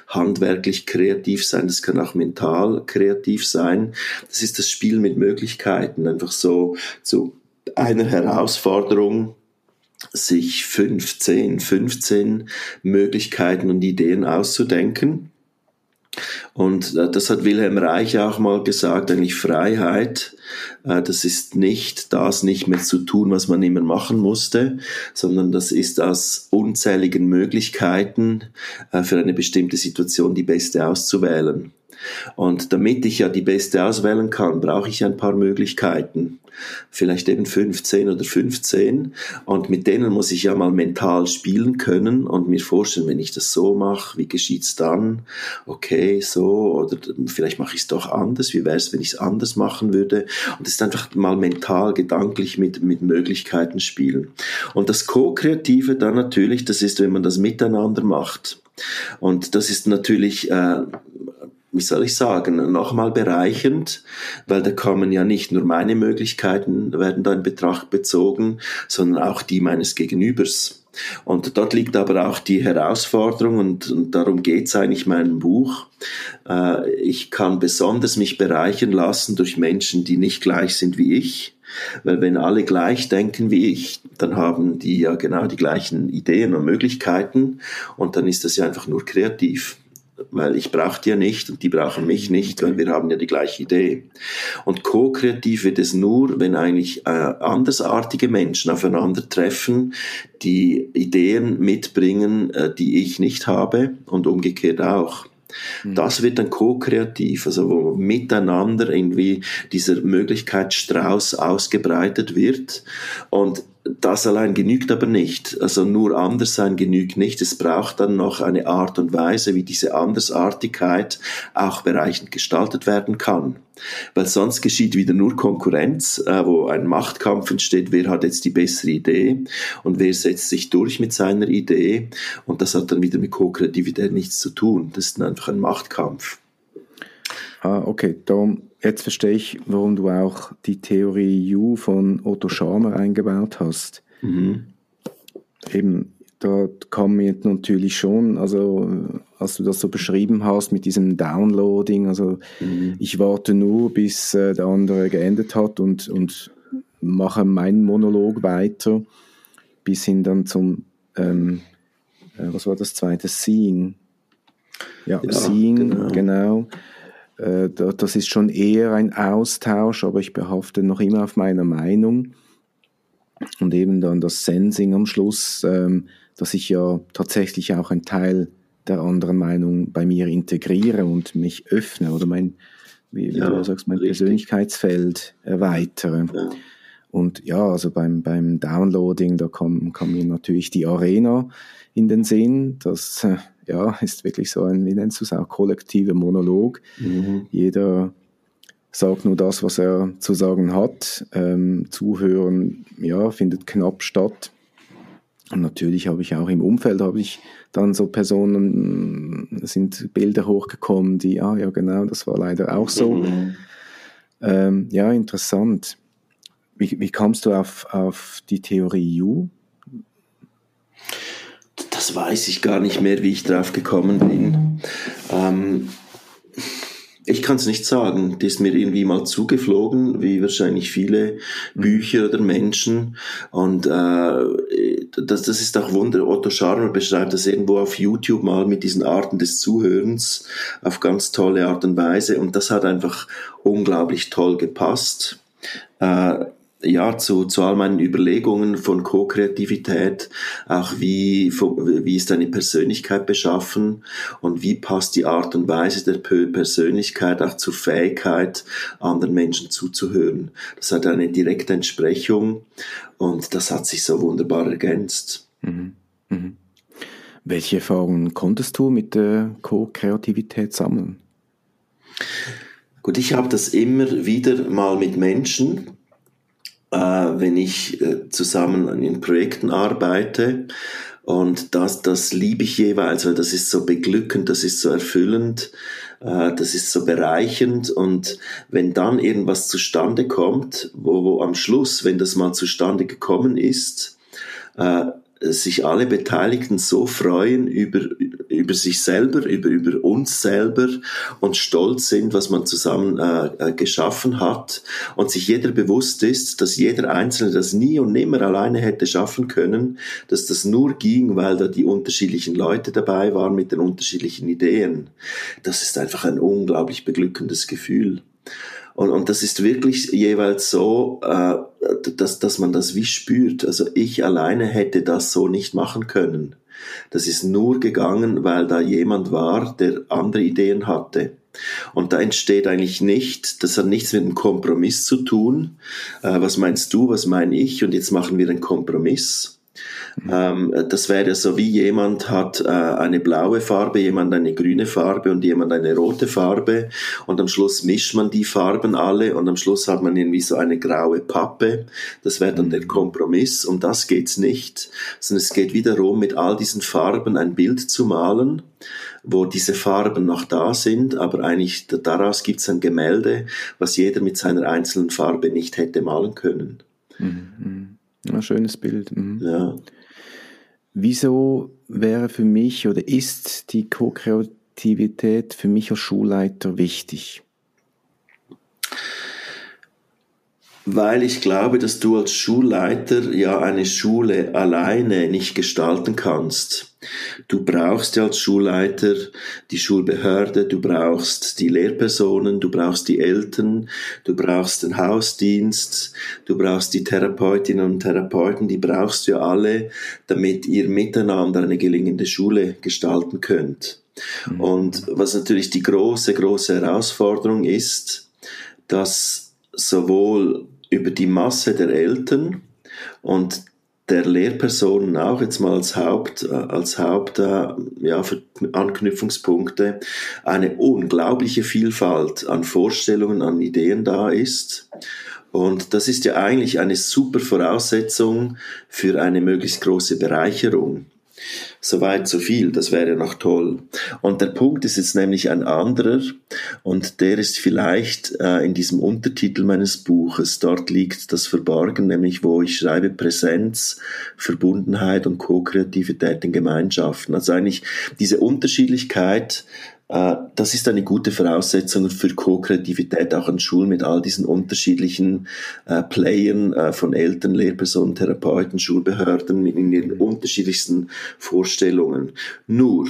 handwerklich kreativ sein, das kann auch mental kreativ sein. Das ist das Spiel mit Möglichkeiten, einfach so zu einer Herausforderung, sich 15, 15 Möglichkeiten und Ideen auszudenken. Und äh, das hat Wilhelm Reich auch mal gesagt, eigentlich Freiheit Äh, das ist nicht das nicht mehr zu tun, was man immer machen musste, sondern das ist aus unzähligen Möglichkeiten äh, für eine bestimmte Situation die beste auszuwählen. Und damit ich ja die beste auswählen kann, brauche ich ein paar Möglichkeiten. Vielleicht eben 15 oder 15. Und mit denen muss ich ja mal mental spielen können und mir vorstellen, wenn ich das so mache, wie geschieht's dann? Okay, so. Oder vielleicht mache ich es doch anders. Wie wäre es, wenn ich es anders machen würde? Und das ist einfach mal mental, gedanklich mit, mit Möglichkeiten spielen. Und das Co-Kreative dann natürlich, das ist, wenn man das miteinander macht. Und das ist natürlich äh, wie soll ich sagen, nochmal bereichend, weil da kommen ja nicht nur meine Möglichkeiten, werden da in Betracht bezogen, sondern auch die meines Gegenübers. Und dort liegt aber auch die Herausforderung und, und darum geht's eigentlich in meinem Buch. Äh, ich kann besonders mich bereichern lassen durch Menschen, die nicht gleich sind wie ich. Weil wenn alle gleich denken wie ich, dann haben die ja genau die gleichen Ideen und Möglichkeiten und dann ist das ja einfach nur kreativ weil ich brauche die ja nicht und die brauchen mich nicht, weil wir haben ja die gleiche Idee. Und co-kreativ wird es nur, wenn eigentlich äh, andersartige Menschen aufeinandertreffen, die Ideen mitbringen, äh, die ich nicht habe und umgekehrt auch. Mhm. Das wird dann co-kreativ, also wo miteinander irgendwie dieser Möglichkeitsstrauß ausgebreitet wird. Und das allein genügt aber nicht. Also nur anders sein genügt nicht. Es braucht dann noch eine Art und Weise, wie diese Andersartigkeit auch bereichend gestaltet werden kann. Weil sonst geschieht wieder nur Konkurrenz, äh, wo ein Machtkampf entsteht, wer hat jetzt die bessere Idee und wer setzt sich durch mit seiner Idee. Und das hat dann wieder mit Co-Kreativität nichts zu tun. Das ist einfach ein Machtkampf. Ah, okay, darum Jetzt verstehe ich, warum du auch die Theorie U von Otto Scharmer eingebaut hast. Mhm. Eben, da kam mir natürlich schon, also als du das so beschrieben hast mit diesem Downloading, also mhm. ich warte nur, bis äh, der andere geendet hat und, und mache meinen Monolog weiter, bis hin dann zum, ähm, äh, was war das zweite, Seeing. Ja, ja Seeing, genau. genau. Äh, das ist schon eher ein Austausch, aber ich behafte noch immer auf meiner Meinung. Und eben dann das Sensing am Schluss, ähm, dass ich ja tatsächlich auch einen Teil der anderen Meinung bei mir integriere und mich öffne oder mein, wie, ja, du sagst, mein richtig. Persönlichkeitsfeld erweitere. Ja. Und ja, also beim, beim Downloading, da kam, kam mir natürlich die Arena in den Sinn. Das äh, ja, ist wirklich so ein, wie nennst du es auch, kollektiver Monolog. Mhm. Jeder sagt nur das, was er zu sagen hat. Ähm, Zuhören, ja, findet knapp statt. Und natürlich habe ich auch im Umfeld habe ich dann so Personen, sind Bilder hochgekommen, die, ah ja genau, das war leider auch so. Mhm. Ähm, ja, interessant. Wie, wie kamst du auf, auf die Theorie U? Das weiß ich gar nicht mehr, wie ich drauf gekommen bin. Ähm, ich kann es nicht sagen. Die ist mir irgendwie mal zugeflogen, wie wahrscheinlich viele Bücher oder Menschen. Und äh, das, das ist auch Wunder. Otto Scharmer beschreibt das irgendwo auf YouTube mal mit diesen Arten des Zuhörens auf ganz tolle Art und Weise. Und das hat einfach unglaublich toll gepasst. Äh, ja, zu, zu all meinen Überlegungen von Co-Kreativität, auch wie, wie ist deine Persönlichkeit beschaffen und wie passt die Art und Weise der Persönlichkeit auch zur Fähigkeit, anderen Menschen zuzuhören. Das hat eine direkte Entsprechung und das hat sich so wunderbar ergänzt. Mhm. Mhm. Welche Erfahrungen konntest du mit der Co-Kreativität sammeln? Gut, ich habe das immer wieder mal mit Menschen, wenn ich äh, zusammen in Projekten arbeite. Und das, das liebe ich jeweils, weil das ist so beglückend, das ist so erfüllend, äh, das ist so bereichend. Und wenn dann irgendwas zustande kommt, wo, wo am Schluss, wenn das mal zustande gekommen ist, äh, sich alle Beteiligten so freuen über, über sich selber, über, über uns selber und stolz sind, was man zusammen äh, äh, geschaffen hat und sich jeder bewusst ist, dass jeder Einzelne das nie und nimmer alleine hätte schaffen können, dass das nur ging, weil da die unterschiedlichen Leute dabei waren mit den unterschiedlichen Ideen. Das ist einfach ein unglaublich beglückendes Gefühl. Und, und das ist wirklich jeweils so, äh, dass, dass man das wie spürt. Also ich alleine hätte das so nicht machen können. Das ist nur gegangen, weil da jemand war, der andere Ideen hatte. Und da entsteht eigentlich nicht, das hat nichts mit einem Kompromiss zu tun. Äh, was meinst du, was meine ich? Und jetzt machen wir einen Kompromiss ähm, das wäre so wie jemand hat äh, eine blaue Farbe, jemand eine grüne Farbe und jemand eine rote Farbe und am Schluss mischt man die Farben alle und am Schluss hat man irgendwie so eine graue Pappe. Das wäre dann der Kompromiss. Um das geht's nicht, sondern es geht wiederum mit all diesen Farben ein Bild zu malen wo diese Farben noch da sind, aber eigentlich daraus gibt es ein Gemälde, was jeder mit seiner einzelnen Farbe nicht hätte malen können. Mhm. Ein schönes Bild. Mhm. Ja. Wieso wäre für mich oder ist die Co-Kreativität für mich als Schulleiter wichtig? Weil ich glaube, dass du als Schulleiter ja eine Schule alleine nicht gestalten kannst. Du brauchst ja als Schulleiter die Schulbehörde, du brauchst die Lehrpersonen, du brauchst die Eltern, du brauchst den Hausdienst, du brauchst die Therapeutinnen und Therapeuten, die brauchst du ja alle, damit ihr miteinander eine gelingende Schule gestalten könnt. Mhm. Und was natürlich die große, große Herausforderung ist, dass sowohl über die Masse der Eltern und der Lehrpersonen auch jetzt mal als Haupt, äh, als Haupt äh, ja, Anknüpfungspunkte eine unglaubliche Vielfalt an Vorstellungen, an Ideen da ist. Und das ist ja eigentlich eine super Voraussetzung für eine möglichst große Bereicherung. Soweit, so viel, das wäre noch toll. Und der Punkt ist jetzt nämlich ein anderer und der ist vielleicht äh, in diesem Untertitel meines Buches. Dort liegt das Verborgen, nämlich wo ich schreibe Präsenz, Verbundenheit und Co-Kreativität in Gemeinschaften. Also eigentlich diese Unterschiedlichkeit das ist eine gute Voraussetzung für Co-Kreativität auch an Schulen mit all diesen unterschiedlichen äh, Playern äh, von Eltern, Lehrpersonen, Therapeuten, Schulbehörden in ihren unterschiedlichsten Vorstellungen. Nur,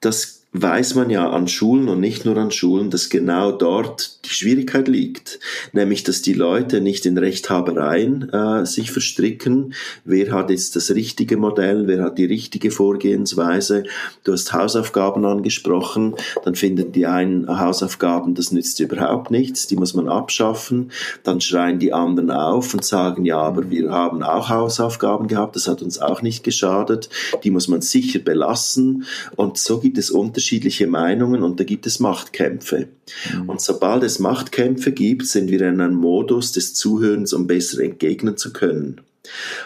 das weiß man ja an Schulen und nicht nur an Schulen, dass genau dort die Schwierigkeit liegt, nämlich dass die Leute nicht in Rechthabereien äh, sich verstricken. Wer hat jetzt das richtige Modell? Wer hat die richtige Vorgehensweise? Du hast Hausaufgaben angesprochen, dann finden die einen Hausaufgaben, das nützt überhaupt nichts, die muss man abschaffen. Dann schreien die anderen auf und sagen, ja, aber wir haben auch Hausaufgaben gehabt, das hat uns auch nicht geschadet, die muss man sicher belassen. Und so gibt es Unterschiede unterschiedliche Meinungen und da gibt es Machtkämpfe. Mhm. Und sobald es Machtkämpfe gibt, sind wir in einem Modus des Zuhörens, um besser entgegnen zu können.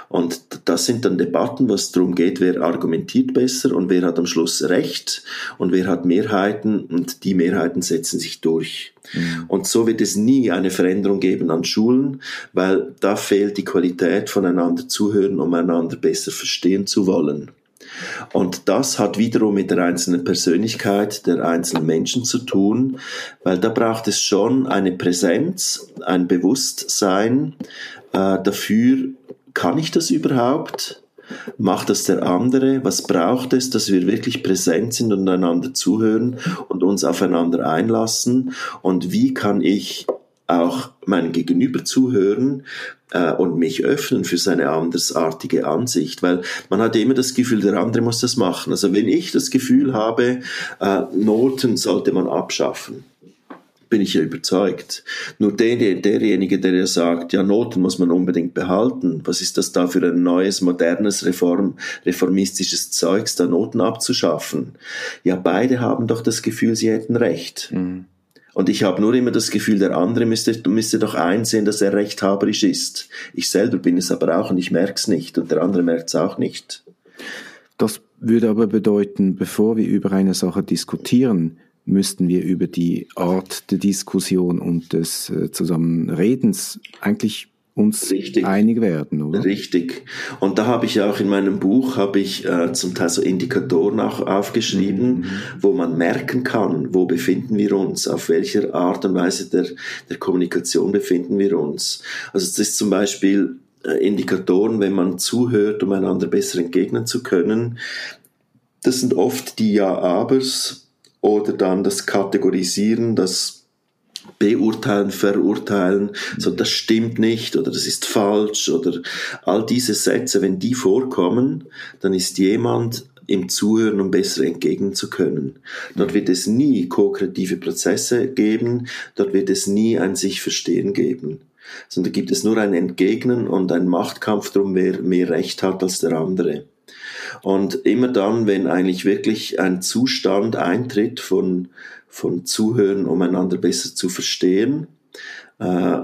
Und das sind dann Debatten, was darum geht, wer argumentiert besser und wer hat am Schluss Recht und wer hat Mehrheiten und die Mehrheiten setzen sich durch. Mhm. Und so wird es nie eine Veränderung geben an Schulen, weil da fehlt die Qualität voneinander zuhören, um einander besser verstehen zu wollen. Und das hat wiederum mit der einzelnen Persönlichkeit der einzelnen Menschen zu tun, weil da braucht es schon eine Präsenz, ein Bewusstsein äh, dafür, kann ich das überhaupt? Macht das der andere? Was braucht es, dass wir wirklich präsent sind und einander zuhören und uns aufeinander einlassen? Und wie kann ich auch meinem Gegenüber zuhören äh, und mich öffnen für seine andersartige Ansicht, weil man hat immer das Gefühl, der andere muss das machen. Also wenn ich das Gefühl habe, äh, Noten sollte man abschaffen, bin ich ja überzeugt. Nur der, derjenige, der ja sagt, ja, Noten muss man unbedingt behalten, was ist das da für ein neues, modernes, Reform, reformistisches Zeugs, da Noten abzuschaffen? Ja, beide haben doch das Gefühl, sie hätten recht. Mhm. Und ich habe nur immer das Gefühl, der andere müsste, müsste doch einsehen, dass er rechthaberisch ist. Ich selber bin es aber auch und ich merke es nicht und der andere merkt es auch nicht. Das würde aber bedeuten, bevor wir über eine Sache diskutieren, müssten wir über die Art der Diskussion und des äh, Zusammenredens eigentlich uns Richtig. einig werden, oder? Richtig. Und da habe ich auch in meinem Buch habe ich äh, zum Teil so Indikatoren auch aufgeschrieben, mhm. wo man merken kann, wo befinden wir uns, auf welcher Art und Weise der, der Kommunikation befinden wir uns. Also das ist zum Beispiel äh, Indikatoren, wenn man zuhört, um einander besser entgegnen zu können. Das sind oft die Ja-Abers oder dann das Kategorisieren, das beurteilen, verurteilen, so das stimmt nicht oder das ist falsch oder all diese Sätze, wenn die vorkommen, dann ist jemand im Zuhören, um besser entgegnen zu können. Dort wird es nie ko-kreative Prozesse geben, dort wird es nie ein sich verstehen geben sondern gibt es nur ein Entgegnen und ein Machtkampf darum, wer mehr Recht hat als der andere. Und immer dann, wenn eigentlich wirklich ein Zustand eintritt von, von Zuhören, um einander besser zu verstehen, äh,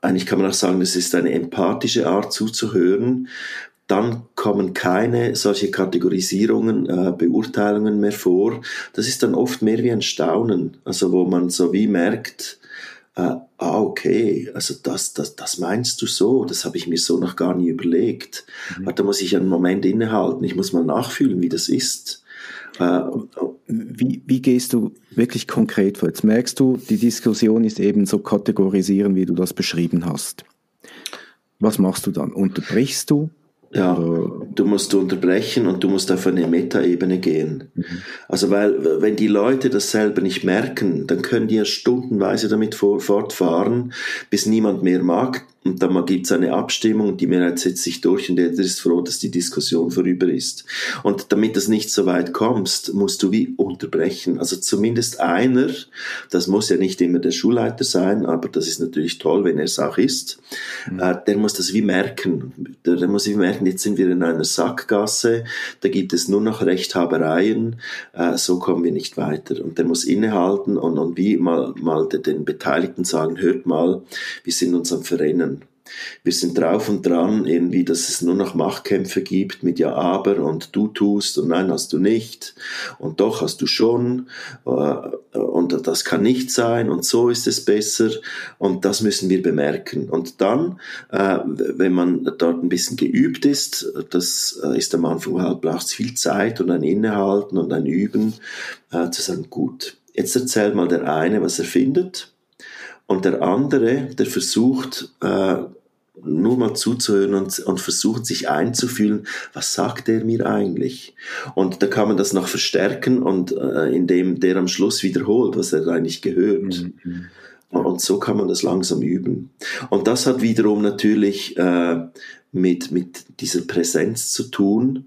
eigentlich kann man auch sagen, es ist eine empathische Art zuzuhören, dann kommen keine solche Kategorisierungen, äh, Beurteilungen mehr vor. Das ist dann oft mehr wie ein Staunen, also wo man so wie merkt, äh, ah, okay, also das, das, das meinst du so, das habe ich mir so noch gar nie überlegt. Mhm. Da muss ich einen Moment innehalten, ich muss mal nachfühlen, wie das ist. Äh, wie, wie gehst du wirklich konkret vor? Jetzt merkst du, die Diskussion ist eben so kategorisieren, wie du das beschrieben hast. Was machst du dann? Unterbrichst du? Ja, du musst unterbrechen und du musst auf eine Metaebene gehen. Mhm. Also weil, wenn die Leute das selber nicht merken, dann können die ja stundenweise damit fortfahren, bis niemand mehr mag, und dann gibt es eine Abstimmung die Mehrheit setzt sich durch und der ist froh, dass die Diskussion vorüber ist. Und damit das nicht so weit kommst, musst du wie unterbrechen. Also zumindest einer, das muss ja nicht immer der Schulleiter sein, aber das ist natürlich toll, wenn er es auch ist, mhm. äh, der muss das wie merken. Der, der, muss wie merken, jetzt sind wir in einer Sackgasse, da gibt es nur noch Rechthabereien, äh, so kommen wir nicht weiter. Und der muss innehalten und, und wie mal, mal den Beteiligten sagen, hört mal, wir sind uns am Verrennen wir sind drauf und dran, irgendwie, dass es nur noch Machtkämpfe gibt mit ja, aber und du tust und nein, hast du nicht und doch hast du schon äh, und das kann nicht sein und so ist es besser und das müssen wir bemerken. Und dann, äh, wenn man dort ein bisschen geübt ist, das äh, ist am Anfang halt, braucht es viel Zeit und ein Innehalten und ein Üben, zu sagen, gut, jetzt erzählt mal der eine, was er findet. Und der andere, der versucht, nur mal zuzuhören und, und versuchen, sich einzufühlen, was sagt er mir eigentlich? Und da kann man das noch verstärken und äh, indem der am Schluss wiederholt, was er eigentlich gehört. Mhm. Und so kann man das langsam üben. Und das hat wiederum natürlich äh, mit, mit dieser Präsenz zu tun,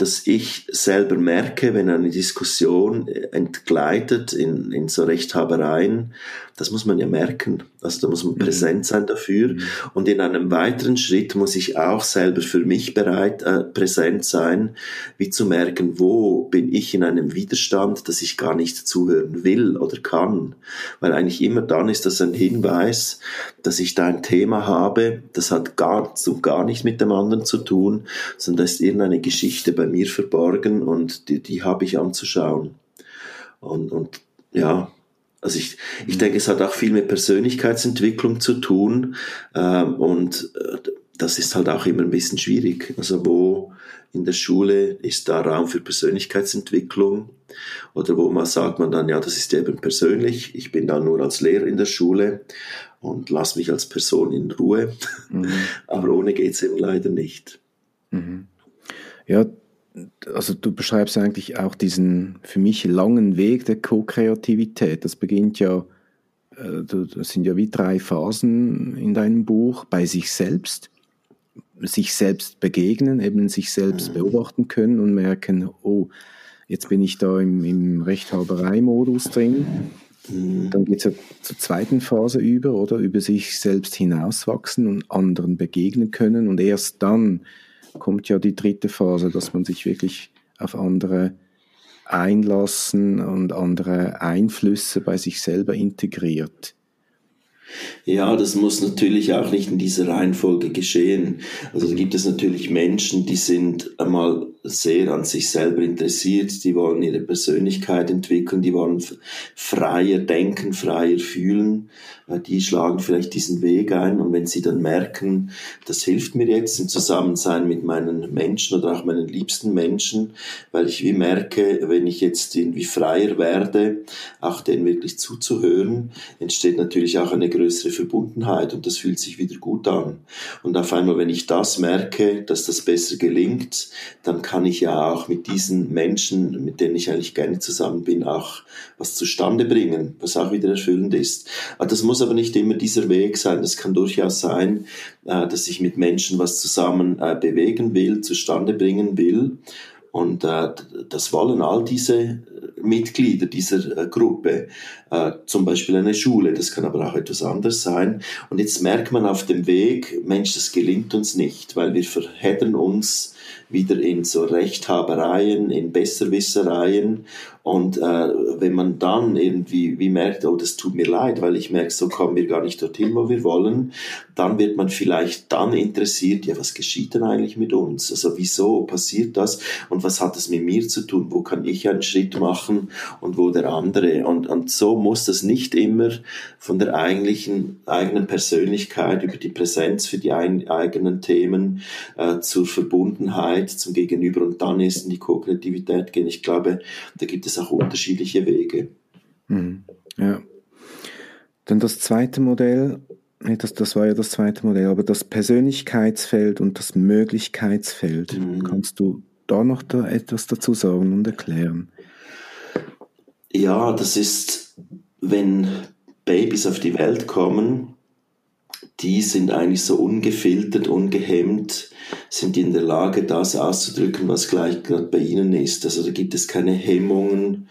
dass ich selber merke, wenn eine Diskussion entgleitet in, in so Rechthabereien, das muss man ja merken. Also da muss man mhm. präsent sein dafür. Mhm. Und in einem weiteren Schritt muss ich auch selber für mich bereit, äh, präsent sein, wie zu merken, wo bin ich in einem Widerstand, dass ich gar nicht zuhören will oder kann. Weil eigentlich immer dann ist das ein Hinweis, dass ich da ein Thema habe, das hat gar, so gar nicht mit dem anderen zu tun, sondern da ist irgendeine Geschichte bei mir verborgen und die, die habe ich anzuschauen. Und, und ja, also ich, ich denke, es hat auch viel mit Persönlichkeitsentwicklung zu tun ähm, und äh, das ist halt auch immer ein bisschen schwierig. Also wo in der Schule ist da Raum für Persönlichkeitsentwicklung oder wo man sagt man dann, ja, das ist eben persönlich, ich bin da nur als Lehrer in der Schule und lass mich als Person in Ruhe. Mhm. Aber ohne geht's eben leider nicht. Mhm. Ja, also du beschreibst eigentlich auch diesen für mich langen Weg der Co-Kreativität. Das beginnt ja, äh, das sind ja wie drei Phasen in deinem Buch. Bei sich selbst, sich selbst begegnen, eben sich selbst mhm. beobachten können und merken, oh, jetzt bin ich da im, im Rechthaberei-Modus drin. Mhm. Dann geht es ja zur zweiten Phase über, oder? Über sich selbst hinauswachsen und anderen begegnen können. Und erst dann kommt ja die dritte Phase, dass man sich wirklich auf andere einlassen und andere Einflüsse bei sich selber integriert. Ja, das muss natürlich auch nicht in dieser Reihenfolge geschehen. Also da gibt es natürlich Menschen, die sind einmal sehr an sich selber interessiert, die wollen ihre Persönlichkeit entwickeln, die wollen freier denken, freier fühlen, die schlagen vielleicht diesen Weg ein. Und wenn sie dann merken, das hilft mir jetzt im Zusammensein mit meinen Menschen oder auch meinen liebsten Menschen, weil ich wie merke, wenn ich jetzt irgendwie freier werde, auch denen wirklich zuzuhören, entsteht natürlich auch eine größere Verbundenheit und das fühlt sich wieder gut an. Und auf einmal, wenn ich das merke, dass das besser gelingt, dann kann ich ja auch mit diesen Menschen, mit denen ich eigentlich gerne zusammen bin, auch was zustande bringen, was auch wieder erfüllend ist. Das muss aber nicht immer dieser Weg sein. Das kann durchaus sein, äh, dass ich mit Menschen was zusammen äh, bewegen will, zustande bringen will. Und äh, das wollen all diese Mitglieder dieser Gruppe, zum Beispiel eine Schule, das kann aber auch etwas anderes sein. Und jetzt merkt man auf dem Weg, Mensch, das gelingt uns nicht, weil wir verheddern uns wieder in so Rechthabereien, in Besserwissereien. Und äh, wenn man dann irgendwie wie merkt, oh, das tut mir leid, weil ich merke, so kommen wir gar nicht dorthin, wo wir wollen, dann wird man vielleicht dann interessiert, ja, was geschieht denn eigentlich mit uns? Also wieso passiert das und was hat es mit mir zu tun? Wo kann ich einen Schritt machen und wo der andere? Und, und so muss das nicht immer von der eigentlichen eigenen Persönlichkeit über die Präsenz für die ein, eigenen Themen äh, zur Verbundenheit zum Gegenüber und dann ist in die Kognitivität gehen. Ich glaube, da gibt es auch unterschiedliche Wege. Mhm. Ja. Dann das zweite Modell, das, das war ja das zweite Modell, aber das Persönlichkeitsfeld und das Möglichkeitsfeld, mhm. kannst du da noch da etwas dazu sagen und erklären? Ja, das ist, wenn Babys auf die Welt kommen, die sind eigentlich so ungefiltert, ungehemmt, sind in der Lage, das auszudrücken, was gleich gerade bei ihnen ist. Also da gibt es keine Hemmungen,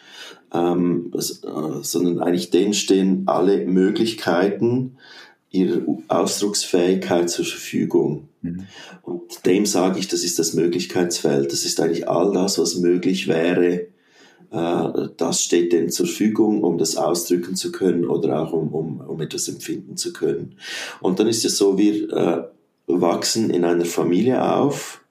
ähm, äh, sondern eigentlich denen stehen alle Möglichkeiten ihrer Ausdrucksfähigkeit zur Verfügung. Mhm. Und dem sage ich, das ist das Möglichkeitsfeld. Das ist eigentlich all das, was möglich wäre, das steht denen zur Verfügung, um das ausdrücken zu können oder auch um, um, um etwas empfinden zu können. Und dann ist es so, wir äh, wachsen in einer Familie auf,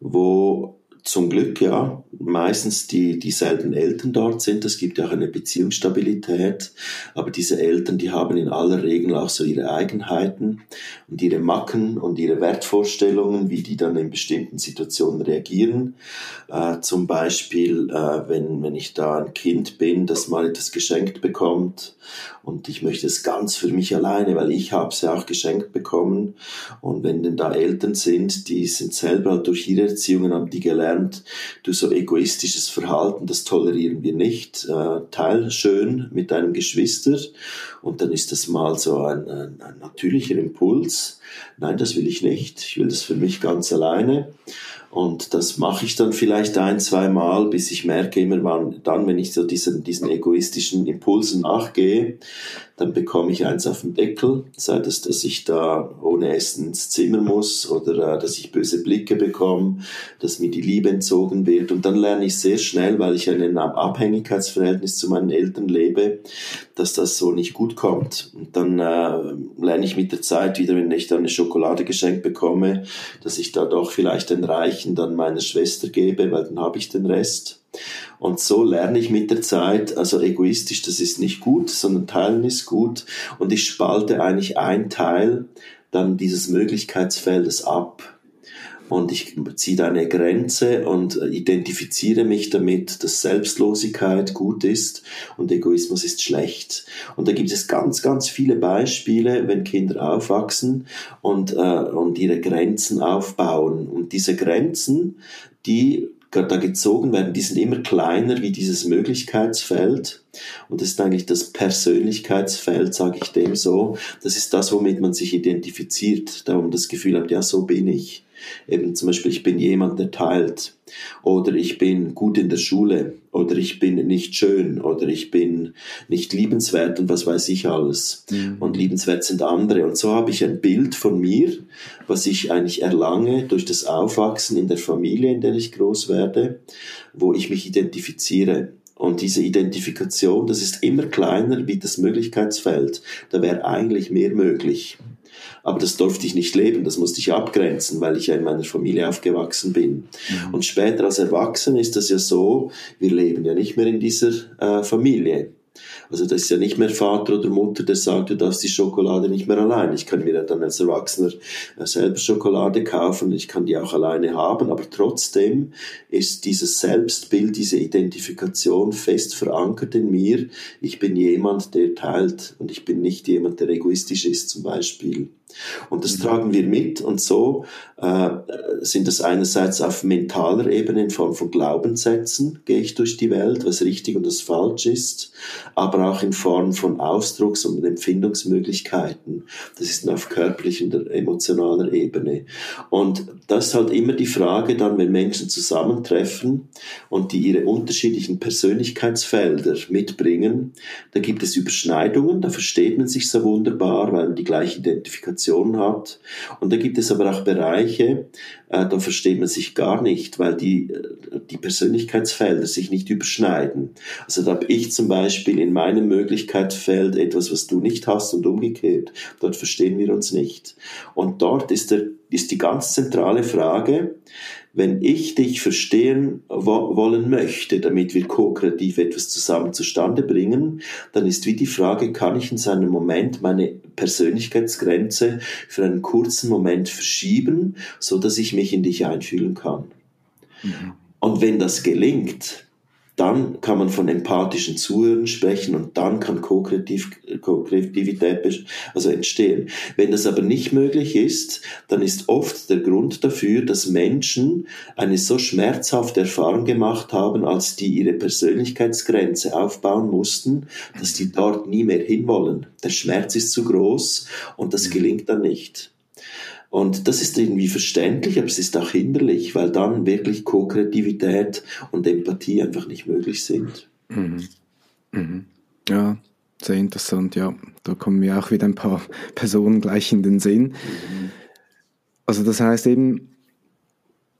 wo zum Glück ja meistens die dieselben Eltern dort sind. Es gibt ja auch eine Beziehungsstabilität, aber diese Eltern, die haben in aller Regel auch so ihre Eigenheiten und ihre Macken und ihre Wertvorstellungen, wie die dann in bestimmten Situationen reagieren. Äh, zum Beispiel, äh, wenn, wenn ich da ein Kind bin, das mal etwas geschenkt bekommt und ich möchte es ganz für mich alleine, weil ich habe es ja auch geschenkt bekommen. Und wenn denn da Eltern sind, die sind selber durch ihre Erziehungen haben die gelernt, du so egoistisches Verhalten, das tolerieren wir nicht. Äh, teil schön mit deinem Geschwister und dann ist das mal so ein, ein, ein natürlicher Impuls. Nein, das will ich nicht. Ich will das für mich ganz alleine. Und das mache ich dann vielleicht ein, zwei Mal, bis ich merke, immer wann, dann, wenn ich so diesen, diesen egoistischen Impulsen nachgehe, dann bekomme ich eins auf den Deckel, sei das, dass ich da ohne Essen ins Zimmer muss oder äh, dass ich böse Blicke bekomme, dass mir die Liebe entzogen wird. Und dann lerne ich sehr schnell, weil ich ein Abhängigkeitsverhältnis zu meinen Eltern lebe, dass das so nicht gut kommt. Und dann äh, lerne ich mit der Zeit wieder, wenn ich dann eine Schokolade geschenkt bekomme, dass ich da doch vielleicht den Reichen dann meiner Schwester gebe, weil dann habe ich den Rest. Und so lerne ich mit der Zeit, also egoistisch, das ist nicht gut, sondern teilen ist gut. Und ich spalte eigentlich ein Teil dann dieses Möglichkeitsfeldes ab. Und ich ziehe da eine Grenze und identifiziere mich damit, dass Selbstlosigkeit gut ist und Egoismus ist schlecht. Und da gibt es ganz, ganz viele Beispiele, wenn Kinder aufwachsen und, äh, und ihre Grenzen aufbauen. Und diese Grenzen, die da gezogen werden, die sind immer kleiner wie dieses Möglichkeitsfeld. Und das ist eigentlich das Persönlichkeitsfeld, sage ich dem so. Das ist das, womit man sich identifiziert, da man das Gefühl hat, ja, so bin ich. Eben zum Beispiel, ich bin jemand, der teilt. Oder ich bin gut in der Schule. Oder ich bin nicht schön. Oder ich bin nicht liebenswert und was weiß ich alles. Mhm. Und liebenswert sind andere. Und so habe ich ein Bild von mir, was ich eigentlich erlange durch das Aufwachsen in der Familie, in der ich groß werde, wo ich mich identifiziere. Und diese Identifikation, das ist immer kleiner wie das Möglichkeitsfeld. Da wäre eigentlich mehr möglich. Aber das durfte ich nicht leben, das musste ich abgrenzen, weil ich ja in meiner Familie aufgewachsen bin. Mhm. Und später als Erwachsener ist das ja so, wir leben ja nicht mehr in dieser äh, Familie. Also das ist ja nicht mehr Vater oder Mutter, der sagt, du darfst die Schokolade nicht mehr allein. Ich kann mir ja dann als Erwachsener äh, selber Schokolade kaufen, ich kann die auch alleine haben, aber trotzdem ist dieses Selbstbild, diese Identifikation fest verankert in mir. Ich bin jemand, der teilt und ich bin nicht jemand, der egoistisch ist zum Beispiel. Und das tragen wir mit und so äh, sind das einerseits auf mentaler Ebene in Form von Glaubenssätzen, gehe ich durch die Welt, was richtig und was falsch ist, aber auch in Form von Ausdrucks- und Empfindungsmöglichkeiten. Das ist auf körperlicher und emotionaler Ebene. Und das ist halt immer die Frage dann, wenn Menschen zusammentreffen und die ihre unterschiedlichen Persönlichkeitsfelder mitbringen, da gibt es Überschneidungen, da versteht man sich so wunderbar, weil man die gleiche Identifikation hat. Und da gibt es aber auch Bereiche, äh, da versteht man sich gar nicht, weil die, äh, die Persönlichkeitsfelder sich nicht überschneiden. Also da habe ich zum Beispiel in meinem Möglichkeitsfeld etwas, was du nicht hast und umgekehrt. Dort verstehen wir uns nicht. Und dort ist, der, ist die ganz zentrale Frage, wenn ich dich verstehen wollen möchte, damit wir ko-kreativ etwas zusammen zustande bringen, dann ist wie die Frage, kann ich in seinem Moment meine Persönlichkeitsgrenze für einen kurzen Moment verschieben, so dass ich mich in dich einfühlen kann. Mhm. Und wenn das gelingt, dann kann man von empathischen Zuhören sprechen und dann kann Co-Kreativität also entstehen. Wenn das aber nicht möglich ist, dann ist oft der Grund dafür, dass Menschen eine so schmerzhafte Erfahrung gemacht haben, als die ihre Persönlichkeitsgrenze aufbauen mussten, dass die dort nie mehr hinwollen. Der Schmerz ist zu groß und das gelingt dann nicht. Und das ist irgendwie verständlich, aber es ist auch hinderlich, weil dann wirklich Co-Kreativität und Empathie einfach nicht möglich sind. Mhm. Mhm. Ja, sehr interessant, ja. Da kommen mir auch wieder ein paar Personen gleich in den Sinn. Mhm. Also das heißt eben,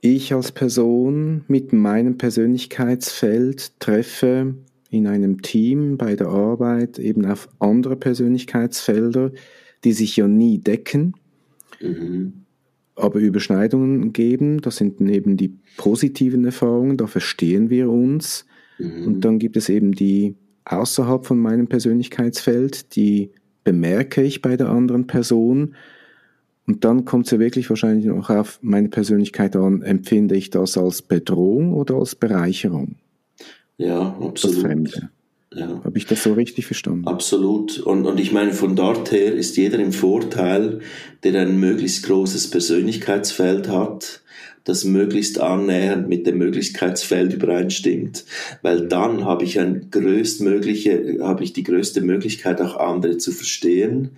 ich als Person mit meinem Persönlichkeitsfeld treffe in einem Team bei der Arbeit eben auf andere Persönlichkeitsfelder, die sich ja nie decken Mhm. Aber Überschneidungen geben, das sind eben die positiven Erfahrungen, da verstehen wir uns. Mhm. Und dann gibt es eben die außerhalb von meinem Persönlichkeitsfeld, die bemerke ich bei der anderen Person. Und dann kommt es ja wirklich wahrscheinlich noch auf meine Persönlichkeit an, empfinde ich das als Bedrohung oder als Bereicherung? Ja, absolut. Das Fremde. Ja. Habe ich das so richtig verstanden? Absolut. Und, und ich meine, von dort her ist jeder im Vorteil, der ein möglichst großes Persönlichkeitsfeld hat, das möglichst annähernd mit dem Möglichkeitsfeld übereinstimmt, weil dann habe ich ein größtmögliche, habe ich die größte Möglichkeit, auch andere zu verstehen,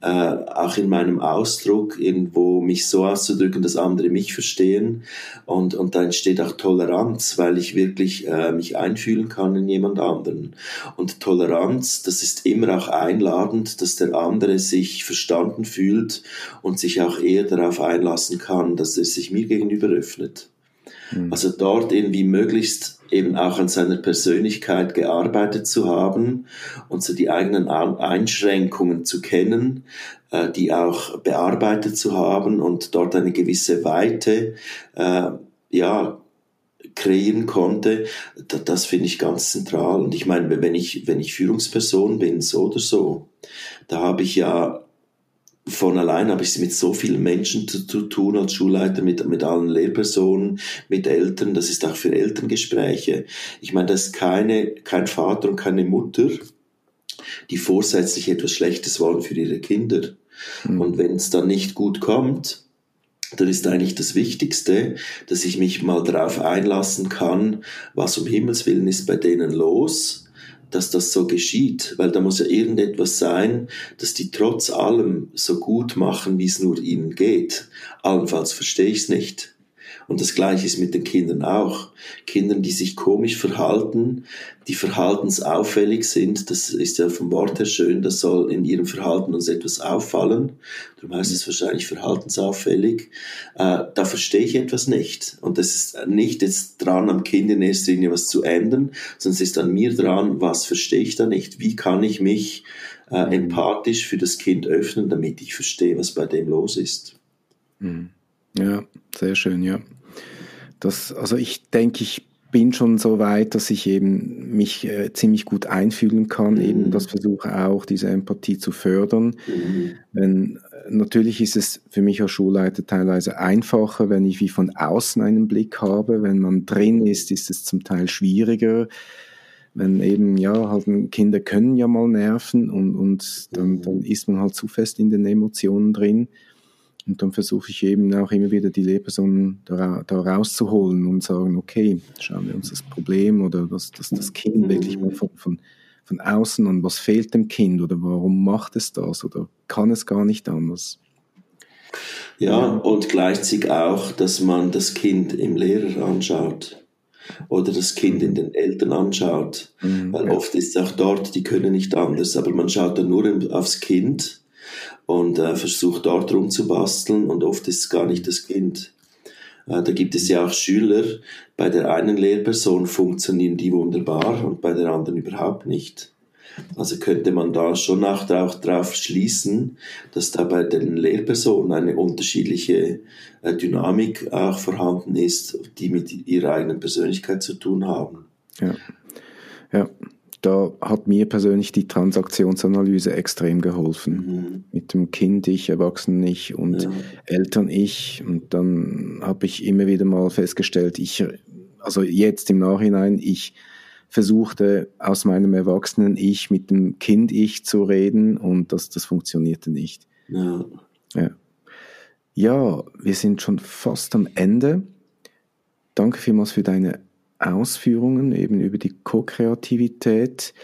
äh, auch in meinem Ausdruck irgendwo mich so auszudrücken, dass andere mich verstehen. Und, und da entsteht auch Toleranz, weil ich wirklich äh, mich einfühlen kann in jemand anderen. Und Toleranz, das ist immer auch einladend, dass der andere sich verstanden fühlt und sich auch eher darauf einlassen kann, dass er sich mir gegenüber öffnet. Mhm. Also dort irgendwie möglichst eben auch an seiner Persönlichkeit gearbeitet zu haben und so die eigenen Einschränkungen zu kennen, äh, die auch bearbeitet zu haben und dort eine gewisse Weite, äh, ja, kreieren konnte, das, das finde ich ganz zentral. Und ich meine, wenn ich, wenn ich Führungsperson bin, so oder so, da habe ich ja von allein habe ich mit so vielen Menschen zu, zu, tun als Schulleiter, mit, mit allen Lehrpersonen, mit Eltern. Das ist auch für Elterngespräche. Ich meine, das ist keine, kein Vater und keine Mutter, die vorsätzlich etwas Schlechtes wollen für ihre Kinder. Mhm. Und wenn es dann nicht gut kommt, dann ist eigentlich das Wichtigste, dass ich mich mal darauf einlassen kann, was um Himmels Willen ist bei denen los dass das so geschieht, weil da muss ja irgendetwas sein, dass die trotz allem so gut machen, wie es nur ihnen geht. Allenfalls verstehe ich es nicht. Und das Gleiche ist mit den Kindern auch. Kindern, die sich komisch verhalten, die verhaltensauffällig sind, das ist ja vom Wort her schön, das soll in ihrem Verhalten uns etwas auffallen. Darum heißt es wahrscheinlich verhaltensauffällig. Äh, da verstehe ich etwas nicht. Und das ist nicht jetzt dran, am Kind in erster Linie was zu ändern, sondern es ist an mir dran, was verstehe ich da nicht? Wie kann ich mich äh, empathisch für das Kind öffnen, damit ich verstehe, was bei dem los ist? Mhm. Ja, sehr schön, ja. Das, also ich denke, ich bin schon so weit, dass ich eben mich äh, ziemlich gut einfühlen kann, mhm. eben das versuche auch, diese Empathie zu fördern. Mhm. Wenn, natürlich ist es für mich als Schulleiter teilweise einfacher, wenn ich wie von außen einen Blick habe. Wenn man drin ist, ist es zum Teil schwieriger. Wenn eben, ja, halt Kinder können ja mal nerven und, und dann, mhm. dann ist man halt zu fest in den Emotionen drin. Und dann versuche ich eben auch immer wieder die Lehrpersonen da, da rauszuholen und sagen, okay, schauen wir uns das Problem oder das, das, das Kind wirklich mal von, von, von außen an, was fehlt dem Kind oder warum macht es das oder kann es gar nicht anders. Ja, und gleichzeitig auch, dass man das Kind im Lehrer anschaut oder das Kind in den Eltern anschaut. Mhm, Weil oft ist es auch dort, die können nicht anders, aber man schaut dann nur aufs Kind und äh, versucht dort rumzubasteln und oft ist es gar nicht das Kind. Äh, da gibt es ja auch Schüler, bei der einen Lehrperson funktionieren die wunderbar und bei der anderen überhaupt nicht. Also könnte man da schon auch darauf schließen, dass da bei den Lehrpersonen eine unterschiedliche äh, Dynamik auch vorhanden ist, die mit ihrer eigenen Persönlichkeit zu tun haben. Ja, ja da hat mir persönlich die Transaktionsanalyse extrem geholfen. Mhm. Mit dem Kind ich, Erwachsenen ich und ja. Eltern ich. Und dann habe ich immer wieder mal festgestellt, ich, also jetzt im Nachhinein, ich versuchte aus meinem Erwachsenen Ich mit dem Kind Ich zu reden und das, das funktionierte nicht. Ja. ja. Ja, wir sind schon fast am Ende. Danke vielmals für deine Ausführungen eben über die Co-Kreativität.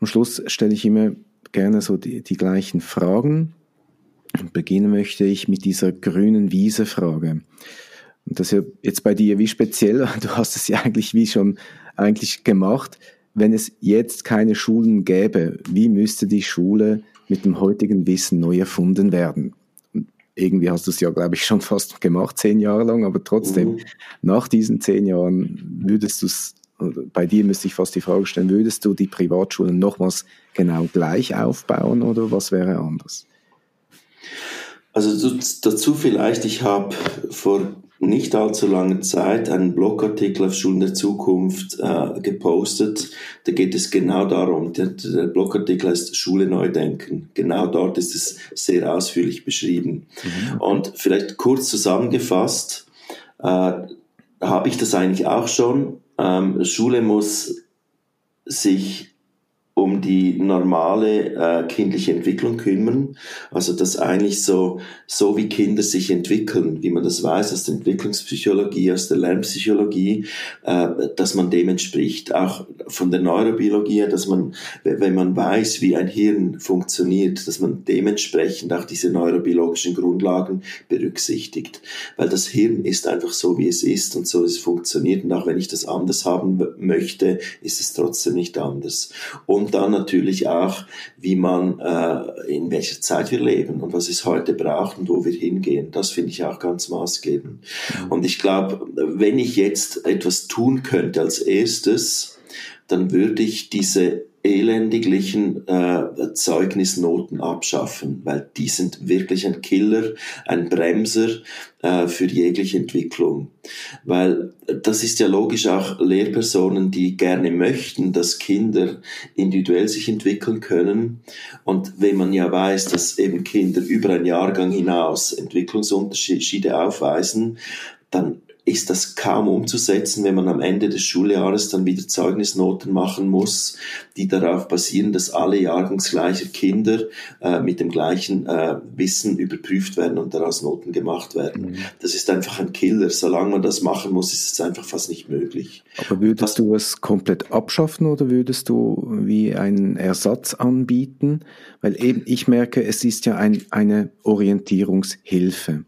Am Schluss stelle ich immer gerne so die, die gleichen Fragen. Beginnen möchte ich mit dieser grünen Wiese-Frage. Und das ist ja jetzt bei dir wie speziell, du hast es ja eigentlich wie schon eigentlich gemacht. Wenn es jetzt keine Schulen gäbe, wie müsste die Schule mit dem heutigen Wissen neu erfunden werden? Irgendwie hast du es ja, glaube ich, schon fast gemacht, zehn Jahre lang, aber trotzdem, mhm. nach diesen zehn Jahren würdest du es, bei dir müsste ich fast die Frage stellen, würdest du die Privatschulen nochmals genau gleich aufbauen oder was wäre anders? Also dazu vielleicht, ich habe vor nicht allzu langer Zeit einen Blogartikel auf Schulen der Zukunft äh, gepostet. Da geht es genau darum. Der, der, Blogartikel heißt Schule neu denken. Genau dort ist es sehr ausführlich beschrieben. Mhm. Und vielleicht kurz zusammengefasst, äh, habe ich das eigentlich auch schon. Ähm, Schule muss sich um die normale äh, kindliche Entwicklung kümmern. Also dass eigentlich so, so wie Kinder sich entwickeln, wie man das weiß aus der Entwicklungspsychologie, aus der Lernpsychologie, äh, dass man dem entspricht. Auch von der Neurobiologie, dass man, wenn man weiß, wie ein Hirn funktioniert, dass man dementsprechend auch diese neurobiologischen Grundlagen berücksichtigt. Weil das Hirn ist einfach so, wie es ist und so es funktioniert. Und auch wenn ich das anders haben möchte, ist es trotzdem nicht anders. Und dann natürlich auch, wie man, äh, in welcher Zeit wir leben und was es heute braucht und wo wir hingehen. Das finde ich auch ganz maßgebend. Mhm. Und ich glaube, wenn ich jetzt etwas tun könnte als erstes, dann würde ich diese elendiglichen äh, Zeugnisnoten abschaffen, weil die sind wirklich ein Killer, ein Bremser äh, für jegliche Entwicklung. Weil das ist ja logisch auch Lehrpersonen, die gerne möchten, dass Kinder individuell sich entwickeln können. Und wenn man ja weiß, dass eben Kinder über ein Jahrgang hinaus Entwicklungsunterschiede aufweisen, dann ist das kaum umzusetzen, wenn man am Ende des Schuljahres dann wieder Zeugnisnoten machen muss, die darauf basieren, dass alle jahrgangsgleiche Kinder äh, mit dem gleichen äh, Wissen überprüft werden und daraus Noten gemacht werden. Mhm. Das ist einfach ein Killer. Solange man das machen muss, ist es einfach fast nicht möglich. Aber würdest du es komplett abschaffen oder würdest du wie einen Ersatz anbieten? Weil eben ich merke, es ist ja ein, eine Orientierungshilfe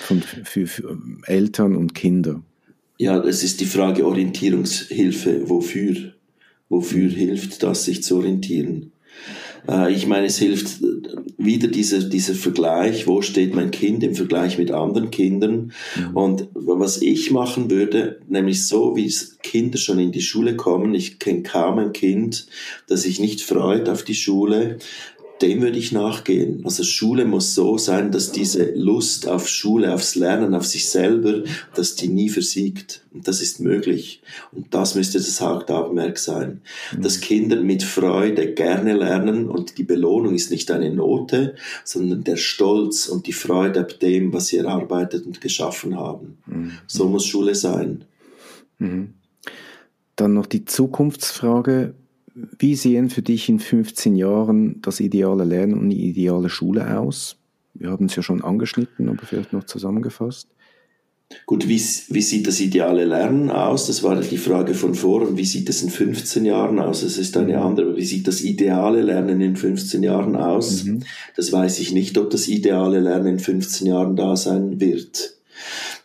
von, für, für Eltern und Kinder? Ja, es ist die Frage Orientierungshilfe. Wofür? Wofür hilft das, sich zu orientieren? Äh, ich meine, es hilft wieder dieser, dieser Vergleich, wo steht mein Kind im Vergleich mit anderen Kindern. Mhm. Und was ich machen würde, nämlich so, wie Kinder schon in die Schule kommen, ich kenne kaum ein Kind, das sich nicht freut auf die Schule, dem würde ich nachgehen. Also Schule muss so sein, dass diese Lust auf Schule, aufs Lernen, auf sich selber, dass die nie versiegt. Und das ist möglich. Und das müsste das Hauptaugenmerk sein. Mhm. Dass Kinder mit Freude gerne lernen und die Belohnung ist nicht eine Note, sondern der Stolz und die Freude ab dem, was sie erarbeitet und geschaffen haben. Mhm. So muss Schule sein. Mhm. Dann noch die Zukunftsfrage wie sehen für dich in 15 Jahren das ideale Lernen und die ideale Schule aus? Wir haben es ja schon angeschnitten, aber vielleicht noch zusammengefasst. Gut, wie, wie sieht das ideale Lernen aus? Das war die Frage von vor. Und wie sieht es in 15 Jahren aus? Das ist eine mhm. andere. Wie sieht das ideale Lernen in 15 Jahren aus? Mhm. Das weiß ich nicht, ob das ideale Lernen in 15 Jahren da sein wird.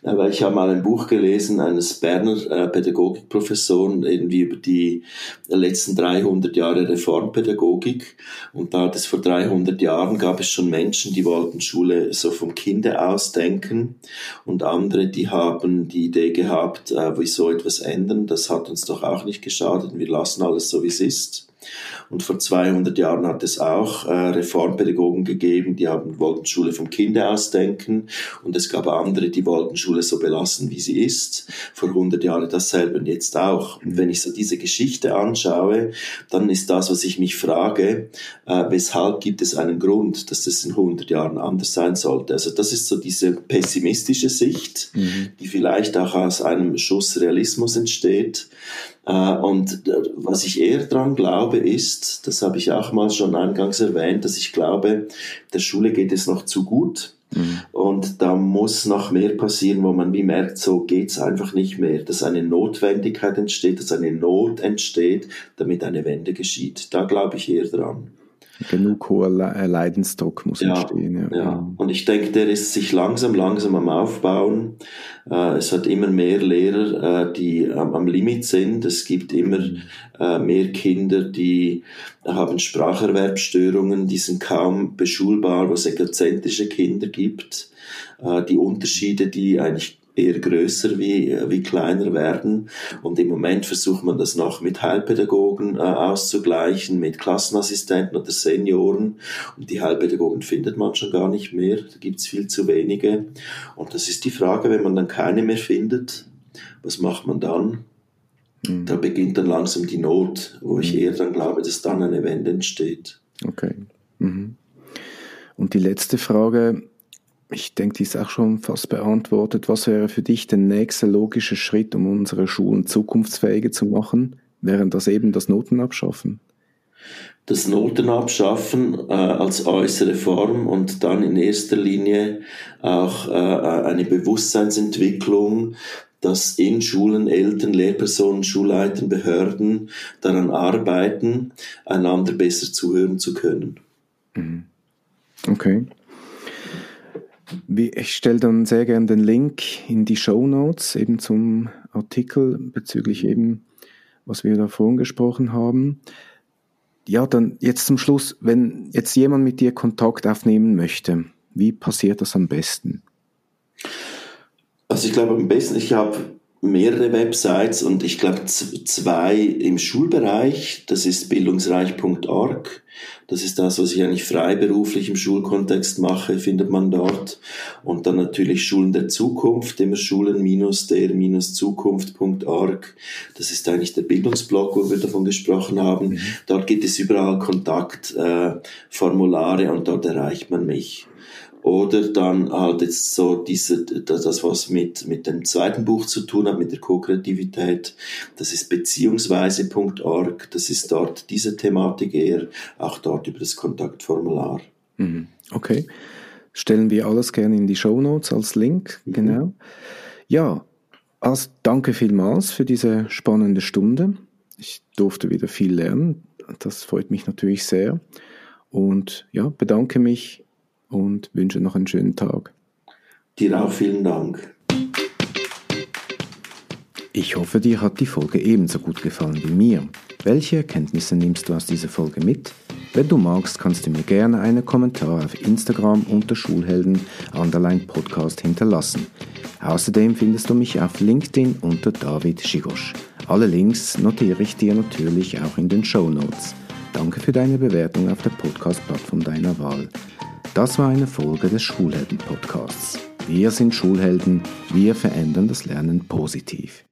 Aber ich habe mal ein Buch gelesen eines Berner äh, Pädagogikprofessoren irgendwie über die letzten 300 Jahre Reformpädagogik. Und da hat es vor 300 Jahren gab es schon Menschen, die wollten Schule so vom Kinde aus denken und andere, die haben die Idee gehabt, äh, wieso etwas ändern. Das hat uns doch auch nicht geschadet. Wir lassen alles so, wie es ist. Und vor 200 Jahren hat es auch äh, Reformpädagogen gegeben, die haben, wollten Schule vom Kinde aus denken. Und es gab andere, die wollten Schule so belassen, wie sie ist. Vor 100 Jahren dasselbe und jetzt auch. Und wenn ich so diese Geschichte anschaue, dann ist das, was ich mich frage, äh, weshalb gibt es einen Grund, dass das in 100 Jahren anders sein sollte. Also das ist so diese pessimistische Sicht, mhm. die vielleicht auch aus einem Schuss Realismus entsteht. Äh, und äh, was ich eher dran glaube, ist, das habe ich auch mal schon eingangs erwähnt, dass ich glaube, der Schule geht es noch zu gut. Mhm. Und da muss noch mehr passieren, wo man wie merkt, so geht's einfach nicht mehr, dass eine Notwendigkeit entsteht, dass eine Not entsteht, damit eine Wende geschieht. Da glaube ich eher dran. Genug hoher äh, Leidensdruck muss ja, entstehen. Ja. ja, und ich denke, der ist sich langsam, langsam am Aufbauen. Äh, es hat immer mehr Lehrer, äh, die am Limit sind. Es gibt immer mhm. mehr Kinder, die haben Spracherwerbsstörungen, die sind kaum beschulbar, wo es egozentrische Kinder gibt. Die Unterschiede, die eigentlich eher größer wie, wie kleiner werden. Und im Moment versucht man das noch mit Heilpädagogen äh, auszugleichen, mit Klassenassistenten oder Senioren. Und die Heilpädagogen findet man schon gar nicht mehr. Da gibt's viel zu wenige. Und das ist die Frage, wenn man dann keine mehr findet, was macht man dann? Mhm. Da beginnt dann langsam die Not, wo ich mhm. eher dann glaube, dass dann eine Wende entsteht. Okay. Mhm. Und die letzte Frage, ich denke, die ist auch schon fast beantwortet. Was wäre für dich der nächste logische Schritt, um unsere Schulen zukunftsfähiger zu machen? Wären das eben das Notenabschaffen? Das Notenabschaffen äh, als äußere Form und dann in erster Linie auch äh, eine Bewusstseinsentwicklung, dass in Schulen Eltern, Lehrpersonen, Schulleitern, Behörden daran arbeiten, einander besser zuhören zu können. Mhm. Okay. Ich stelle dann sehr gerne den Link in die Show Notes eben zum Artikel bezüglich eben, was wir da vorhin gesprochen haben. Ja, dann jetzt zum Schluss, wenn jetzt jemand mit dir Kontakt aufnehmen möchte, wie passiert das am besten? Also ich glaube am besten, ich habe mehrere Websites und ich glaube zwei im Schulbereich. Das ist bildungsreich.org. Das ist das, was ich eigentlich freiberuflich im Schulkontext mache, findet man dort. Und dann natürlich Schulen der Zukunft, immer schulen-der-zukunft.org. Das ist eigentlich der Bildungsblog, wo wir davon gesprochen haben. Mhm. Dort gibt es überall Kontaktformulare äh, und dort erreicht man mich. Oder dann halt jetzt so diese, das, was mit, mit dem zweiten Buch zu tun hat, mit der Co-Kreativität, das ist beziehungsweise.org, das ist dort diese Thematik eher, auch dort über das Kontaktformular. Mhm. Okay. Stellen wir alles gerne in die Show Notes als Link, mhm. genau. Ja, also danke vielmals für diese spannende Stunde. Ich durfte wieder viel lernen. Das freut mich natürlich sehr. Und ja, bedanke mich und wünsche noch einen schönen Tag. Dir auch vielen Dank. Ich hoffe, dir hat die Folge ebenso gut gefallen wie mir. Welche Erkenntnisse nimmst du aus dieser Folge mit? Wenn du magst, kannst du mir gerne einen Kommentar auf Instagram unter Schulhelden Underline Podcast hinterlassen. Außerdem findest du mich auf LinkedIn unter David Schigosch. Alle Links notiere ich dir natürlich auch in den Show Notes. Danke für deine Bewertung auf der Podcast-Plattform deiner Wahl. Das war eine Folge des Schulhelden-Podcasts. Wir sind Schulhelden, wir verändern das Lernen positiv.